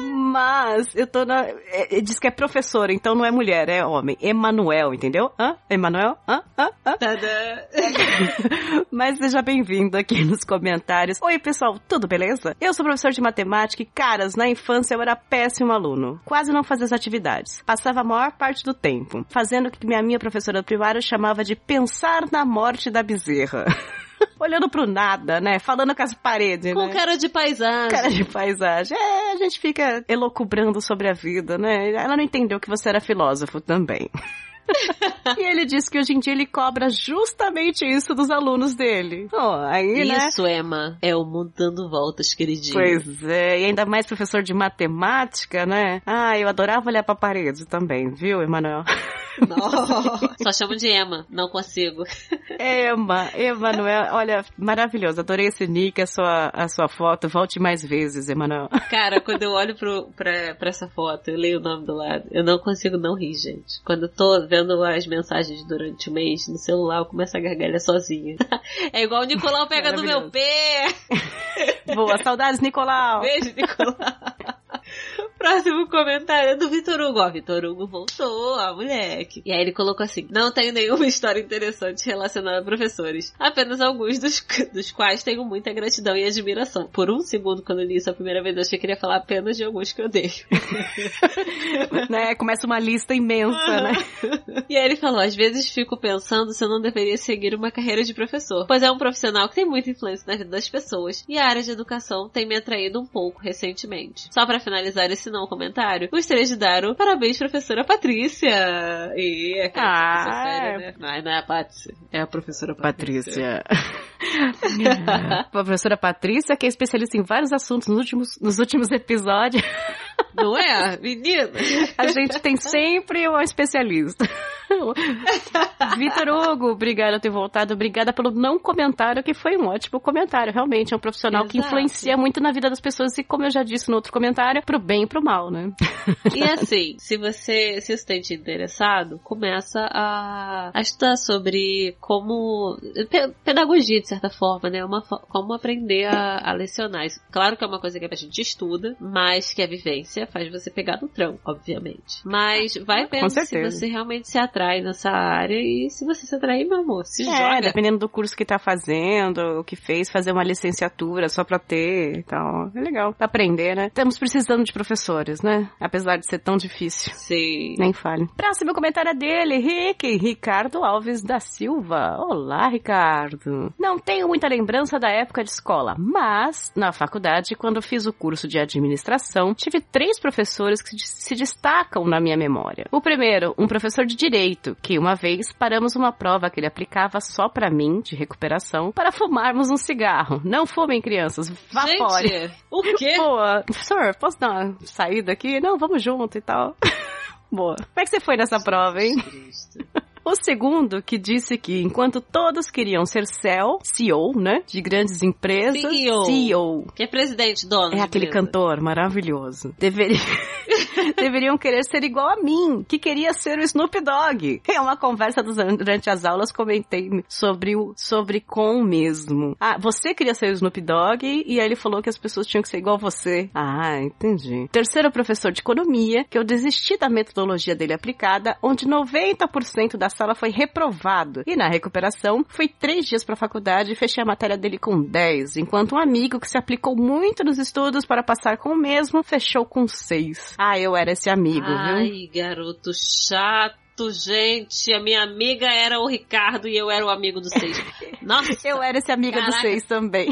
Mas eu tô na. é- é- diz que é professora, então não é mulher, é homem. Emanuel, entendeu? Hã? Emanuel? Hã? Hã? Hã? Mas seja bem-vindo aqui nos comentários. Oi, pessoal, tudo beleza? Eu sou professor de matemática e, caras, na infância eu era péssimo aluno. Quase não fazia as atividades. Passava a maior parte do tempo fazendo o que minha minha professora primária chamava de pensar na morte da bezerra. Olhando pro nada, né? Falando com as paredes, Com né? cara de paisagem. cara de paisagem. É, a gente fica elocubrando sobre a vida, né? Ela não entendeu que você era filósofo também. e ele disse que hoje em dia ele cobra justamente isso dos alunos dele. Oh, aí, né? Isso, Emma, é o mundo dando voltas, queridinho. Pois é, e ainda mais professor de matemática, né? Ah, eu adorava olhar pra parede também, viu, Emanuel? Só chamo de Emma, não consigo. Emma, Emanuel, olha, maravilhoso, adorei esse nick, a sua, a sua foto, volte mais vezes, Emanuel. Cara, quando eu olho pro, pra, pra essa foto, eu leio o nome do lado, eu não consigo não rir, gente. Quando eu tô vendo as mensagens durante o mês no celular, eu começo a gargalhar sozinha. É igual o Nicolau pega no meu pé. Boa, saudades, Nicolau! Beijo, Nicolau. Próximo comentário é do Vitor Hugo. Ó, Vitor Hugo voltou, ó, moleque. E aí ele colocou assim: Não tenho nenhuma história interessante relacionada a professores. Apenas alguns dos, dos quais tenho muita gratidão e admiração. Por um segundo, quando eu li isso a primeira vez, eu achei que ele ia falar apenas de alguns que eu odeio. né? Começa uma lista imensa, né? E aí ele falou: Às vezes fico pensando se eu não deveria seguir uma carreira de professor, pois é um profissional que tem muita influência na vida das pessoas e a área de educação tem me atraído um pouco recentemente. Só pra finalizar esse não comentário, gostaria de dar o parabéns, professora Patrícia! E é aquela Ah, professora séria, né? Não, não é a Patrícia, é a professora Patrícia. Patrícia. a professora Patrícia, que é especialista em vários assuntos nos últimos, nos últimos episódios. Não é, menina? A gente tem sempre um especialista. Vitor Hugo, obrigada por ter voltado. Obrigada pelo não comentário, que foi um ótimo comentário. Realmente, é um profissional que Exato. influencia muito na vida das pessoas. E como eu já disse no outro comentário, pro bem e pro mal, né? E assim, se você se sente interessado, começa a, a estudar sobre como. pe- pedagogia, de certa forma, né? Uma, como aprender a, a lecionar. Isso, claro que é uma coisa que a gente estuda, mas que a vivência faz você pegar no tranco, obviamente. Mas vai vendo se você realmente se atrai nessa área e se você se atrair, meu amor, se É, joga. dependendo do curso que tá fazendo, o que fez, fazer uma licenciatura só pra ter e tal. É legal. Pra aprender, né? Estamos precisando de professores, né? Apesar de ser tão difícil. Sim. Nem fale. Próximo comentário é dele, Rick, Ricardo Alves da Silva. Olá, Ricardo. Não tenho muita lembrança da época de escola, mas na faculdade, quando fiz o curso de administração, tive três professores que se destacam na minha memória. O primeiro, um professor de direito, que uma vez paramos uma prova que ele aplicava só pra mim, de recuperação, para fumarmos um cigarro. Não fumem, crianças, vá fora. Gente, o quê? Boa. Professor, posso dar uma saída aqui? Não, vamos junto e tal. Boa. Como é que você foi nessa prova, hein? O segundo, que disse que enquanto todos queriam ser CEO, CEO, né? De grandes empresas. CEO. CEO. Que é presidente, dono. É aquele empresa. cantor maravilhoso. Deveria... Deveriam querer ser igual a mim, que queria ser o Snoop Dogg. É uma conversa dos- durante as aulas, comentei sobre o sobre com mesmo. Ah, você queria ser o Snoop Dogg e aí ele falou que as pessoas tinham que ser igual a você. Ah, entendi. Terceiro professor de economia, que eu desisti da metodologia dele aplicada, onde 90% da sala foi reprovado. E na recuperação, fui três dias pra faculdade e fechei a matéria dele com 10, enquanto um amigo que se aplicou muito nos estudos para passar com o mesmo, fechou com 6. Ah, eu era esse amigo, viu? Ai, garoto chato, gente. A minha amiga era o Ricardo e eu era o amigo do seis. Nossa, Eu era esse amigo do Caraca. 6 também.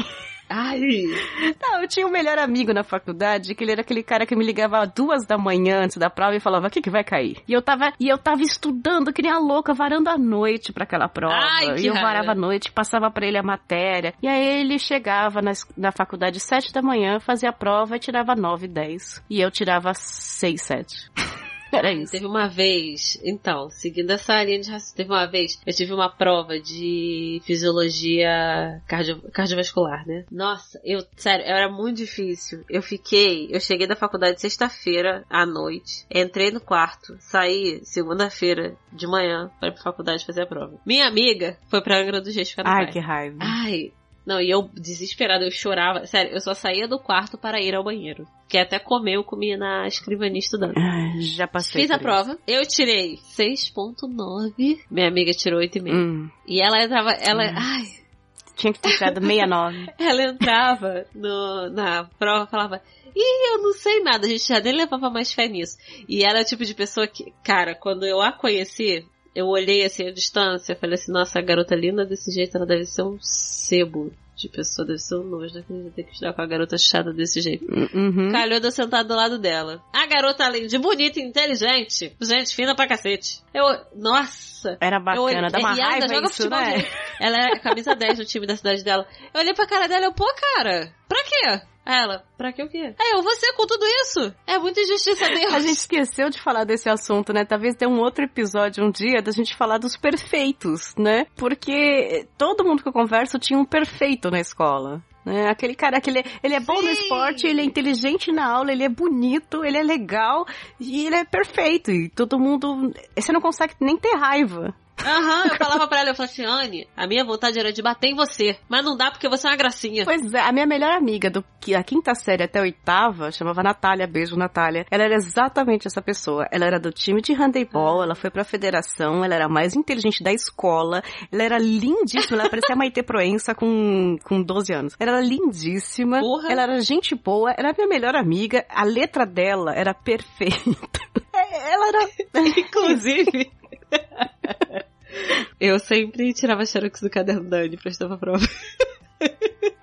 Ai, Não, eu tinha um melhor amigo na faculdade, que ele era aquele cara que me ligava duas da manhã antes da prova e falava, o que que vai cair? E eu tava, e eu tava estudando que nem a louca, varando a noite pra aquela prova. Ai, que e eu varava a noite, passava pra ele a matéria. E aí ele chegava na, na faculdade sete da manhã, fazia a prova e tirava nove, dez. E eu tirava seis, sete. Era isso. Teve uma vez, então, seguindo essa linha de raciocínio, teve uma vez, eu tive uma prova de fisiologia cardio- cardiovascular, né? Nossa, eu, sério, era muito difícil. Eu fiquei, eu cheguei da faculdade sexta-feira à noite, entrei no quarto, saí segunda-feira de manhã para ir pra faculdade fazer a prova. Minha amiga foi pra Angra do Reis ficar Ai, que raiva. Ai, não, e eu desesperada, eu chorava. Sério, eu só saía do quarto para ir ao banheiro. Que até comer eu comia na escrivania estudando. Já passei Fiz a isso. prova. Eu tirei 6.9. Minha amiga tirou 8,5. Hum, E ela entrava, ela, ai, tinha que ter tirado 69. ela entrava no, na prova e falava, Ih, eu não sei nada, a gente já nem levava mais fé nisso. E ela é o tipo de pessoa que, cara, quando eu a conheci, eu olhei assim à distância, falei assim, nossa, a garota linda desse jeito, ela deve ser um sebo de pessoa, deve ser um nojo, né? Que a gente vai ter que estudar com a garota chata desse jeito. Uhum. Calhou de eu sentar do lado dela. A garota, além de bonita e inteligente, gente fina pra cacete. Eu, nossa. Era Eu bacana, olhei- dá uma e raiva joga isso, futebol né? Ela é camisa 10 do time da cidade dela. Eu olhei pra cara dela e eu, pô, cara, pra quê? Ela, pra que o quê? Aí eu, você com tudo isso? É muita injustiça Deus. A gente esqueceu de falar desse assunto, né? Talvez dê um outro episódio um dia da gente falar dos perfeitos, né? Porque todo mundo que eu converso tinha um perfeito na escola. Né? Aquele cara que ele, é- ele é bom no esporte, ele é inteligente na aula, ele é bonito, ele é legal e ele é perfeito. E todo mundo. Você não consegue nem ter raiva. Aham, eu falava pra ela, eu falava assim, Anne, a minha vontade era de bater em você, mas não dá porque você é uma gracinha. Pois é, a minha melhor amiga do que a quinta série até a oitava chamava Natália, beijo Natália. Ela era exatamente essa pessoa. Ela era do time de handebol, ela foi pra federação, ela era a mais inteligente da escola, ela era lindíssima, ela parecia a Maite Proença com, com 12 anos. Ela era lindíssima, Porra. ela era gente boa, era a minha melhor amiga, a letra dela era perfeita. Ela era. Inclusive. eu sempre tirava xerox do caderno da Anne pra estudar pra prova.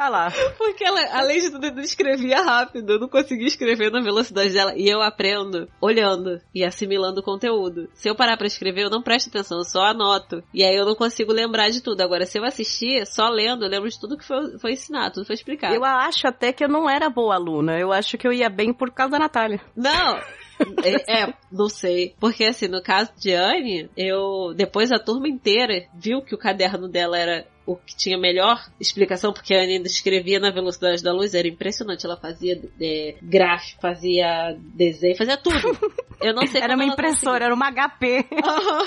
Ah lá. Porque ela, além de tudo, escrevia rápido. Eu não conseguia escrever na velocidade dela. E eu aprendo olhando e assimilando o conteúdo. Se eu parar pra escrever, eu não presto atenção, eu só anoto. E aí eu não consigo lembrar de tudo. Agora, se eu assistir, só lendo, eu lembro de tudo que foi, foi ensinado, tudo foi explicado. Eu acho até que eu não era boa aluna. Eu acho que eu ia bem por causa da Natália. Não! É, é, não sei. Porque assim, no caso de Anne, eu. Depois a turma inteira viu que o caderno dela era o que tinha melhor explicação, porque a Anne ainda escrevia na velocidade da luz, era impressionante. Ela fazia é, gráfico, fazia desenho, fazia tudo. Eu não sei Era uma impressora, era uma HP. Aham.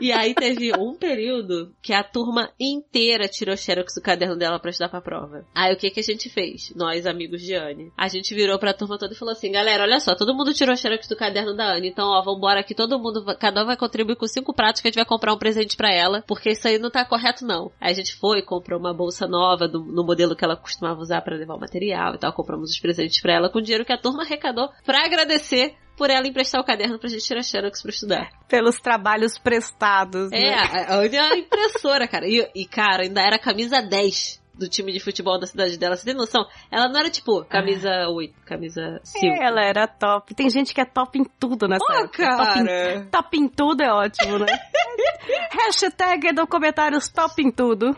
E aí teve um período que a turma inteira tirou xerox do caderno dela pra estudar pra prova. Aí o que que a gente fez? Nós, amigos de Anne. A gente virou pra turma toda e falou assim, galera, olha só, todo mundo tirou xerox do caderno da Anne, então ó, vambora aqui, todo mundo, cada um vai contribuir com cinco pratos que a gente vai comprar um presente pra ela, porque isso aí não tá correto não. Aí a gente foi, comprou uma bolsa nova do- no modelo que ela costumava usar pra levar o material e tal, compramos os presentes pra ela com dinheiro que a turma arrecadou pra agradecer por ela emprestar o caderno pra gente tirar xerox pra estudar. Pelos trabalhos prestados. É, né? é a impressora, cara. E, e, cara, ainda era camisa 10 do time de futebol da cidade dela. Você tem noção? Ela não era tipo camisa 8, camisa 5. É, ela era top. Tem gente que é top em tudo nessa Pô, época. Top em, cara. top em tudo é ótimo, né? Hashtag do comentários top em tudo.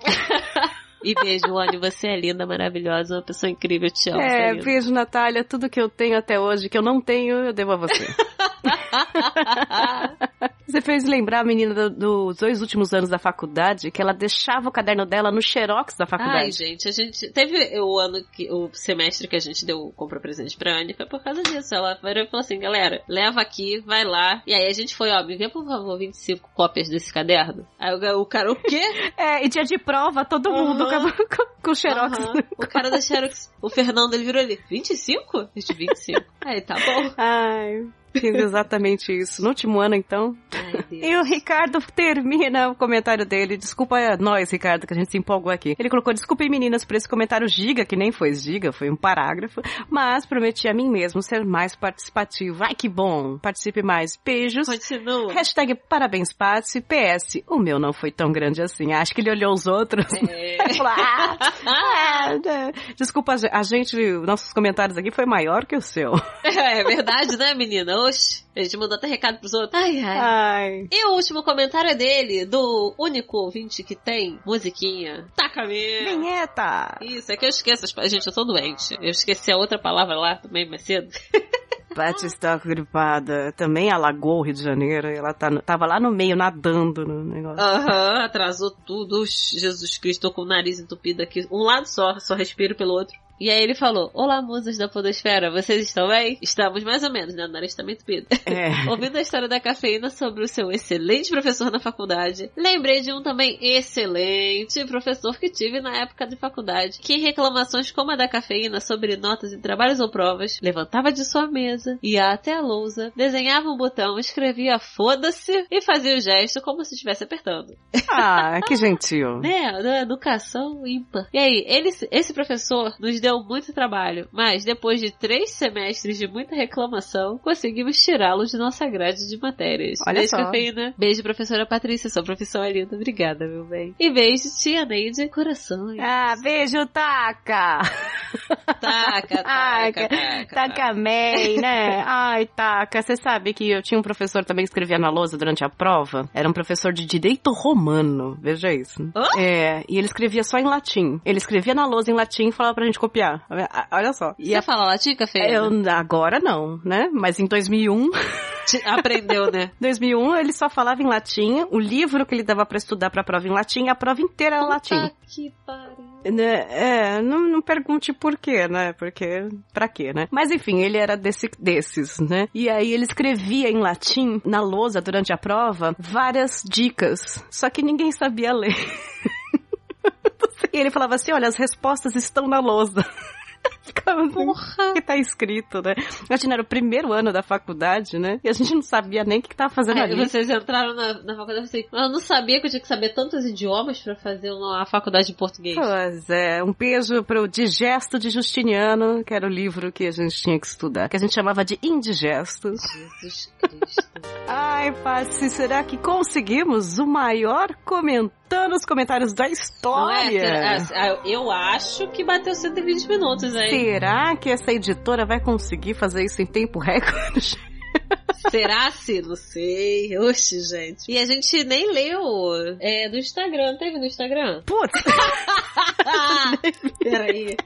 E beijo, Anne. Você é linda, maravilhosa, uma pessoa incrível. Eu te amo. você É, linda. beijo, Natália. Tudo que eu tenho até hoje, que eu não tenho, eu devo a você. Você fez lembrar a menina do- dos dois últimos anos da faculdade, que ela deixava o caderno dela no xerox da Ai, faculdade. gente, a gente. Teve o ano que. O semestre que a gente deu, comprou presente pra Anne, foi por causa disso. Ela virou e falou assim, galera, leva aqui, vai lá. E aí a gente foi, ó, me vê por favor 25 cópias desse caderno. Aí o, o cara, o quê? É, e dia de prova, todo mundo Aham. com, com, o xerox. Aham. O cara da Xerox, o Fernando, ele virou ali, 25? Eu disse, 25. Aí, tá bom. Ai, fiz exatamente isso. No último ano, então. Ai. E o Ricardo termina o comentário dele. Desculpa nós, Ricardo, que a gente se empolgou aqui. Ele colocou: Desculpem, meninas, por esse comentário giga, que nem foi giga, foi um parágrafo. Mas prometi a mim mesmo ser mais participativo. Ai, que bom! Participe mais. Beijos. Continua. Hashtag parabéns, Patsy. PS, o meu não foi tão grande assim. Acho que ele olhou os outros. É. falou, ah, ah. Desculpa, a gente, nossos comentários aqui foi maior que o seu. É verdade, né, menina? Oxe, a gente mandou até recado pros outros. Ai, ai. Ai. E o último comentário é dele, do único ouvinte que tem musiquinha. Taca mesmo. Vinheta! Isso, é que eu esqueço. as- Gente, eu tô doente. Eu esqueci a outra palavra lá também mais cedo. Paty está gripada. Também alagou o Rio de Janeiro. Ela tá, tava lá no meio, nadando no negócio. Aham, atrasou tudo. Jesus Cristo, tô com o nariz entupido aqui. Um lado só, só respiro pelo outro. E aí ele falou, olá musas da podosfera, vocês estão bem? Estamos mais ou menos, né? O nariz tá meio entupido. É. Ouvindo a história da cafeína sobre o seu excelente professor na faculdade, lembrei de um também excelente professor que tive na época de faculdade, que em reclamações como a da cafeína sobre notas em trabalhos ou provas, levantava de sua mesa, ia até a lousa, desenhava um botão, escrevia foda-se e fazia o gesto como se estivesse apertando. Ah, que gentil. Né? Da educação ímpar. E aí, ele, esse professor nos deu muito trabalho, mas depois de três semestres de muita reclamação, conseguimos tirá-lo de nossa grade de matérias. Olha beijo, só. cafeína. Beijo, professora Patrícia. Sua profissão é linda. Obrigada, meu bem. E beijo, tia Neide. Corações. Ah, beijo, Taca! Taca, Ai, taca, taca. Taca May, né? Ai, Taca, você sabe que eu tinha um professor também que escrevia na lousa durante a prova? Era um professor de direito romano, veja isso. Hã? É, e ele escrevia só em latim. Ele escrevia na lousa em latim e falava pra gente copiar. Ah, Olha só. E Você a- fala latim, cafeína? eu, agora não, né? Mas em 2001, Te- Aprendeu, né? 2001 ele só falava em latim. O livro que ele dava pra estudar pra prova em latim, a prova inteira era latim. Puta que pariu. Né, É, não, não pergunte por quê, né? Porque, pra quê, né? Mas enfim, ele era desse, desses, né? E aí ele escrevia em latim, na lousa, durante a prova, várias dicas. Só que ninguém sabia ler. e ele falava assim, olha, as respostas estão na lousa. Ficava assim, Porra. o que tá escrito, né? Imagina, era o primeiro ano da faculdade, né? E a gente não sabia nem o que tava fazendo Aí ali. vocês entraram na, na faculdade assim, eu não sabia que eu tinha que saber tantos idiomas pra fazer uma faculdade de português. Pois é, um beijo pro Digesto de Justiniano, que era o livro que a gente tinha que estudar, que a gente chamava de Indigesto. Jesus Cristo. Ai, Patsy, será que conseguimos o maior comentando os comentários da Não é? história? Será- ah, Eu acho que bateu 120 minutos, hein? Será que essa editora vai conseguir fazer isso em tempo recorde? Será se? Não sei. Oxe, gente. E a gente nem leu é, do Instagram. Teve no Instagram? Putz, Peraí.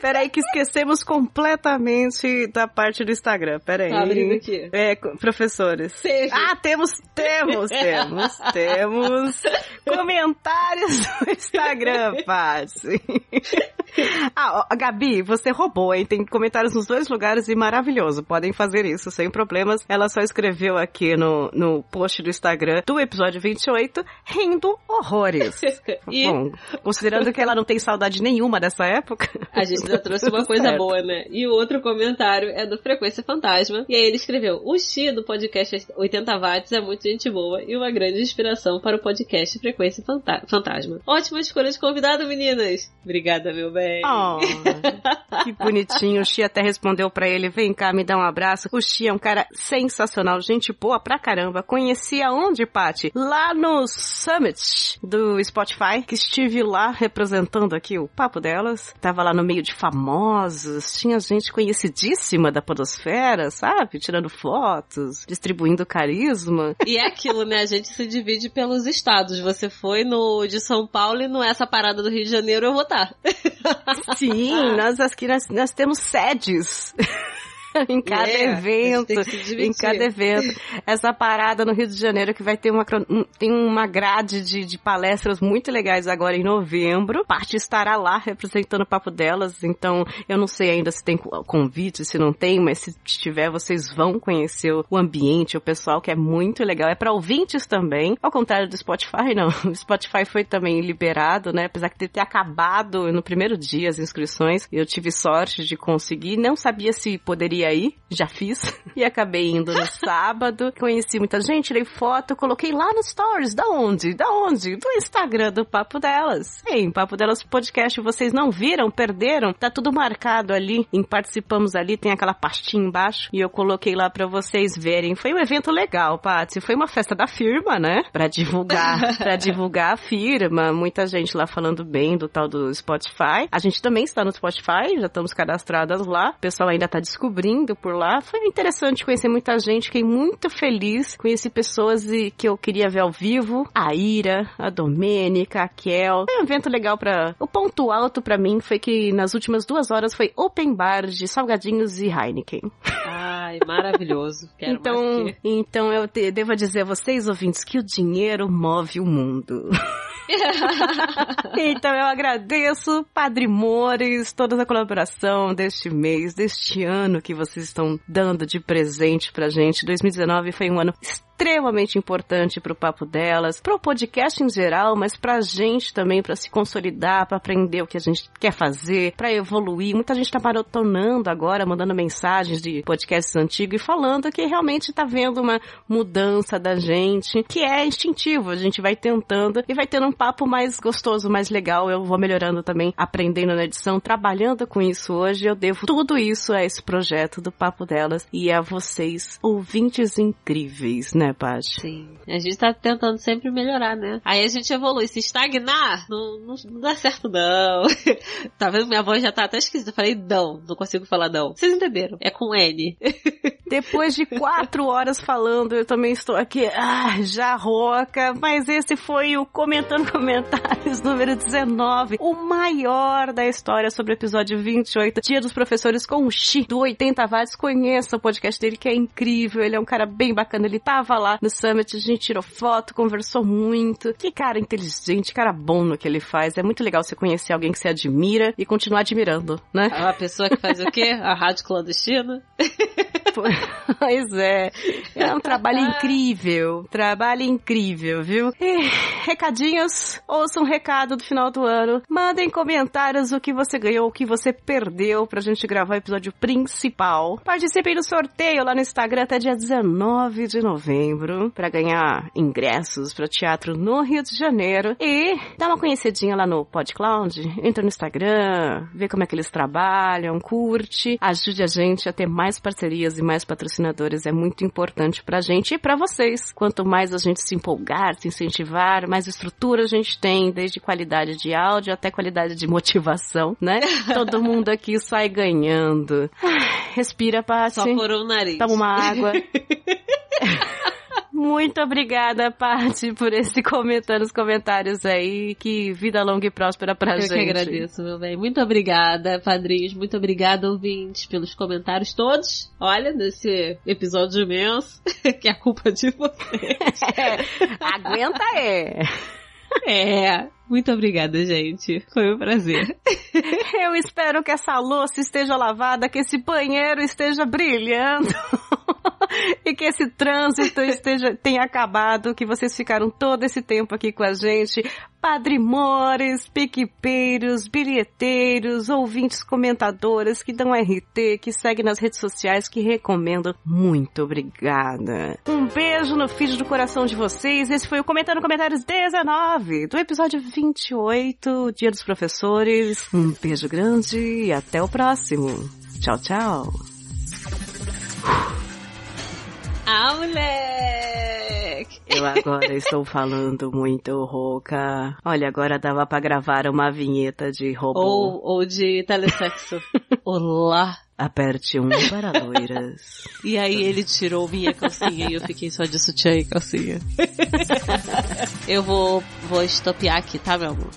peraí que esquecemos completamente da parte do Instagram. Peraí. Tá abrindo aqui. É, professores. Teve. Ah, temos, temos, temos, temos comentários no Instagram, Patsy. Ah, ó, Gabi, você roubou, hein? Tem comentários nos dois lugares e maravilhoso. Podem fazer isso sem problemas. Ela só escreveu aqui no, no post do Instagram do episódio 28, rindo horrores. E Bom, considerando que ela não tem saudade nenhuma dessa época. a gente já trouxe uma coisa certo. boa, né? E o outro comentário é do Frequência Fantasma. E aí ele escreveu: O Xi do podcast 80 Watts é muito gente boa e uma grande inspiração para o podcast Frequência Fanta- Fantasma. Ótima escolha de convidado, meninas. Obrigada, meu bem. Oh, que bonitinho. O Xi até respondeu pra ele: vem cá, me dá um abraço. O Xi é um cara sensacional, gente boa pra caramba. Conheci aonde, Paty? Lá no Summit do Spotify, que estive lá representando aqui o papo delas. Tava lá no meio de famosos, tinha gente conhecidíssima da Podosfera, sabe? Tirando fotos, distribuindo carisma. E é aquilo, né? A gente se divide pelos estados. Você foi no de São Paulo e no essa parada do Rio de Janeiro eu vou estar. Sim, nós aqui nós, nós temos sedes. em cada É, evento, em cada evento. Essa parada no Rio de Janeiro que vai ter uma, um- tem uma grade de, de palestras muito legais agora em novembro. Parte estará lá representando o papo delas, então eu não sei ainda se tem co- convite, se não tem, mas se tiver vocês vão conhecer o ambiente, o pessoal que é muito legal. É para ouvintes também, ao contrário do Spotify, não. O Spotify foi também liberado, né? Apesar de ter acabado no primeiro dia as inscrições, eu tive sorte de conseguir. Não sabia se poderia e aí? Já fiz. E acabei indo no sábado. Conheci muita gente, tirei foto, coloquei lá no Stories. Da onde? Da onde? Do Instagram do Papo Delas. Sim, Papo Delas Podcast. Vocês não viram? Perderam? Tá tudo marcado ali. Em Participamos ali, tem aquela pastinha embaixo. E eu coloquei lá pra vocês verem. Foi um evento legal, Patsy. Foi uma festa da firma, né? Pra divulgar, pra divulgar a firma. Muita gente lá falando bem do tal do Spotify. A gente também está no Spotify, já estamos cadastradas lá. O pessoal ainda tá descobrindo por lá. Foi interessante conhecer muita gente, fiquei muito feliz. Conheci pessoas e- que eu queria ver ao vivo. A Ira, a Domênica, a Kel. Foi um evento legal pra... O ponto alto pra mim foi que nas últimas duas horas foi open bar de salgadinhos e Heineken. Ai, maravilhoso. Quero então, mais que- então eu te- devo dizer a vocês, ouvintes, que o dinheiro move o mundo. então eu agradeço, Padre Mores, toda a colaboração deste mês, deste ano que vocês estão dando de presente pra gente. 2019 foi um ano importante pro papo delas, pro podcast em geral, mas pra gente também, pra se consolidar, pra aprender o que a gente quer fazer, pra evoluir. Muita gente tá maratonando agora, mandando mensagens de podcasts antigos e falando que realmente tá vendo uma mudança da gente, que é instintivo. A gente vai tentando e vai tendo um papo mais gostoso, mais legal. Eu vou melhorando também, aprendendo na edição, trabalhando com isso hoje. Eu devo tudo isso a esse projeto do Papo Delas e a vocês, ouvintes incríveis, né, Paty? Sim. A gente tá tentando sempre melhorar, né? Aí a gente evolui. Se estagnar, não, não, não dá certo, não. tá vendo? Minha voz já tá até esquisita. Eu falei não, não consigo falar não. Vocês entenderam? É com N. Depois de quatro horas falando, eu também estou aqui, ah, já rouca, mas esse foi o Comentando Comentários número 19, o maior da história sobre o episódio 28, Dia dos Professores com o Xi, do 80 Watts. Conheça o podcast dele, que é incrível, ele é um cara bem bacana, ele tava lá no Summit, a gente tirou foto, conversou muito. Que cara inteligente, cara bom no que ele faz. É muito legal você conhecer alguém que você admira e continuar admirando, né? A pessoa que faz o quê? A rádio clandestina? Pois é. É um trabalho incrível. Trabalho incrível, viu? E, recadinhos. Ouça um recado do final do ano. Mandem comentários o que você ganhou, o que você perdeu pra gente gravar o episódio principal. Participem do sorteio lá no Instagram até dia 19 de novembro pra ganhar ingressos para teatro no Rio de Janeiro. E dá uma conhecidinha lá no PodCloud. Entra no Instagram, vê como é que eles trabalham, curte. Ajude a gente a ter mais parcerias e mais patrocinadores. É muito importante pra gente e pra vocês. Quanto mais a gente se empolgar, se incentivar, mais estrutura a gente tem, desde qualidade de áudio até qualidade de motivação, né? Todo mundo aqui sai ganhando. Respira, Paty. Só por um nariz. Toma uma água. Muito obrigada, Paty, por esse comentário nos comentários aí. Que vida longa e próspera pra Eu gente. que agradeço, meu bem. Muito obrigada, padrinhos. Muito obrigada, ouvintes, pelos comentários todos. Olha, nesse episódio imenso, que é a culpa de vocês. Aguenta é. É. Muito obrigada, gente. Foi um prazer. Eu espero que essa louça esteja lavada, que esse banheiro esteja brilhando. e que esse trânsito esteja, tenha acabado, que vocês ficaram todo esse tempo aqui com a gente. Padrimores, piquipeiros, bilheteiros, ouvintes comentadoras que dão RT, que seguem nas redes sociais, que recomendam. Muito obrigada. Um beijo no feed do coração de vocês. Esse foi o Comentando Comentários 19, do episódio 28, Dia dos Professores. Um beijo grande e até o próximo. Tchau, tchau. Ah, moleque! Eu agora estou falando muito rouca. Olha, agora dava pra gravar uma vinheta de robô. Ou, ou de telesexo. Olá! Aperte um para loiras. E aí ele tirou minha calcinha e eu fiquei só de sutiã e calcinha. eu vou, vou estopiar aqui, tá, meu amor?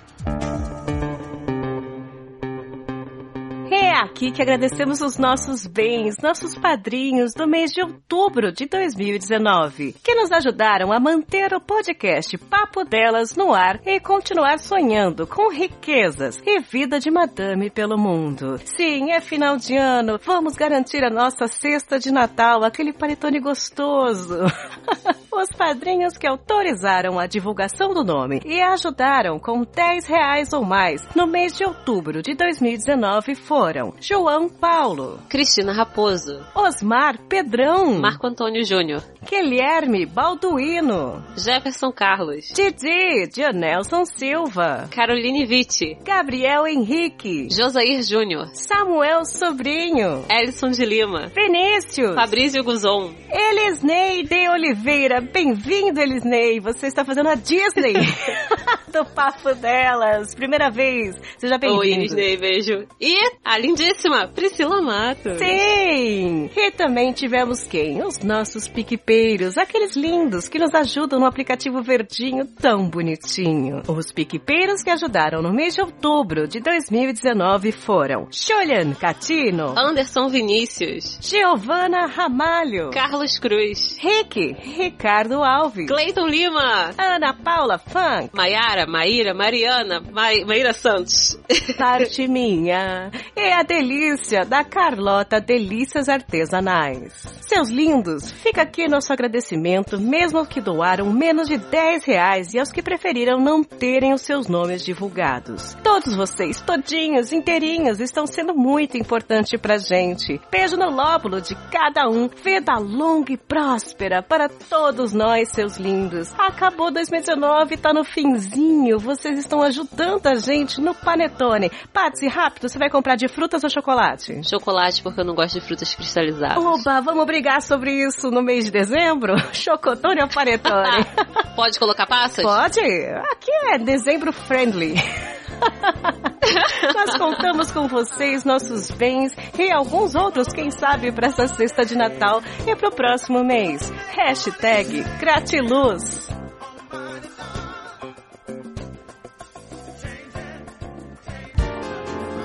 É aqui que agradecemos os nossos bens, nossos padrinhos do mês de outubro de 2019, que nos ajudaram a manter o podcast Papo Delas no ar e continuar sonhando com riquezas e vida de madame pelo mundo. Sim, é final de ano, vamos garantir a nossa cesta de Natal, aquele panetone gostoso. Os padrinhos que autorizaram a divulgação do nome e ajudaram com 10 reais ou mais no mês de outubro de 2019 foram foram João Paulo, Cristina Raposo, Osmar Pedrão, Marco Antônio Júnior, Guilherme Balduino, Jefferson Carlos, Didi Dionelson Silva, Caroline Vitti, Gabriel Henrique, Josair Júnior, Samuel Sobrinho, Elison de Lima, Vinícius, Fabrício Guzon, Elisnei de Oliveira. Bem-vindo, Elisnei. Você está fazendo a Disney do Papo Delas. Primeira vez. Seja Oi, bem-vindo. Disney, beijo. E a lindíssima Priscila Mato. Sim! E também tivemos quem? Os nossos piquepeiros, aqueles lindos que nos ajudam no aplicativo verdinho tão bonitinho. Os piquepeiros que ajudaram no mês de outubro de 2019 foram Julian Catino, Anderson Vinícius, Giovana Ramalho, Carlos Cruz, Rick, Ricardo Alves, Cleiton Lima, Ana Paula Funk, Maiara, Maíra, Mariana, Mai, Maíra Santos. parte minha. E a delícia da Carlota Delícias Artesanais. Seus lindos, fica aqui nosso agradecimento, mesmo aos que doaram menos de 10 reais e aos que preferiram não terem os seus nomes divulgados. Todos vocês, todinhos, inteirinhos, estão sendo muito importante pra gente. Beijo no lóbulo de cada um. Vida longa e próspera para todos nós, seus lindos. Acabou 2019, tá no finzinho. Vocês estão ajudando a gente no panetone. Patsy, rápido, você vai comprar de frutas ou chocolate? Chocolate, porque eu não gosto de frutas cristalizadas. Oba, vamos brigar sobre isso no mês de dezembro? Chocotone ou panetone? Pode colocar passas? Pode? Aqui é dezembro friendly. Nós contamos com vocês, nossos bens e alguns outros, quem sabe, para essa cesta de Natal e para o próximo mês. Hashtag Gratiluz.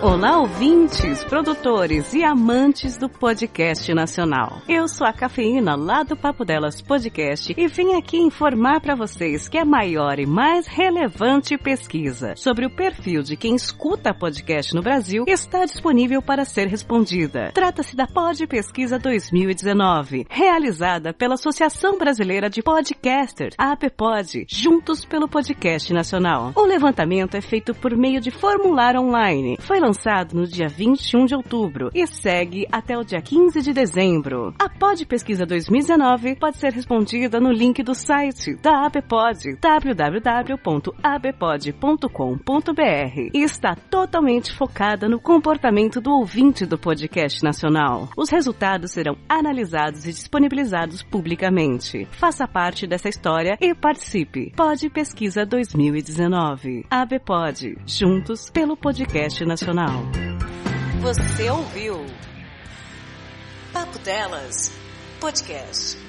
Olá, ouvintes, produtores e amantes do podcast nacional. Eu sou a Cafeína, lá do Papo Delas Podcast, e vim aqui informar para vocês que a maior e mais relevante pesquisa sobre o perfil de quem escuta podcast no Brasil está disponível para ser respondida. Trata-se da Pod Pesquisa 2019, realizada pela Associação Brasileira de Podcasters, a APPOD, juntos pelo Podcast Nacional. O levantamento é feito por meio de formulário online. Foi lançado no dia 21 de outubro e segue até o dia 15 de dezembro. A Pod Pesquisa 2019 pode ser respondida no link do site da ABPOD, www.abpod.com.br e está totalmente focada no comportamento do ouvinte do podcast nacional. Os resultados serão analisados e disponibilizados publicamente. Faça parte dessa história e participe. Pod Pesquisa 2019. ABPOD, juntos pelo podcast nacional. Você ouviu Papo Delas Podcast.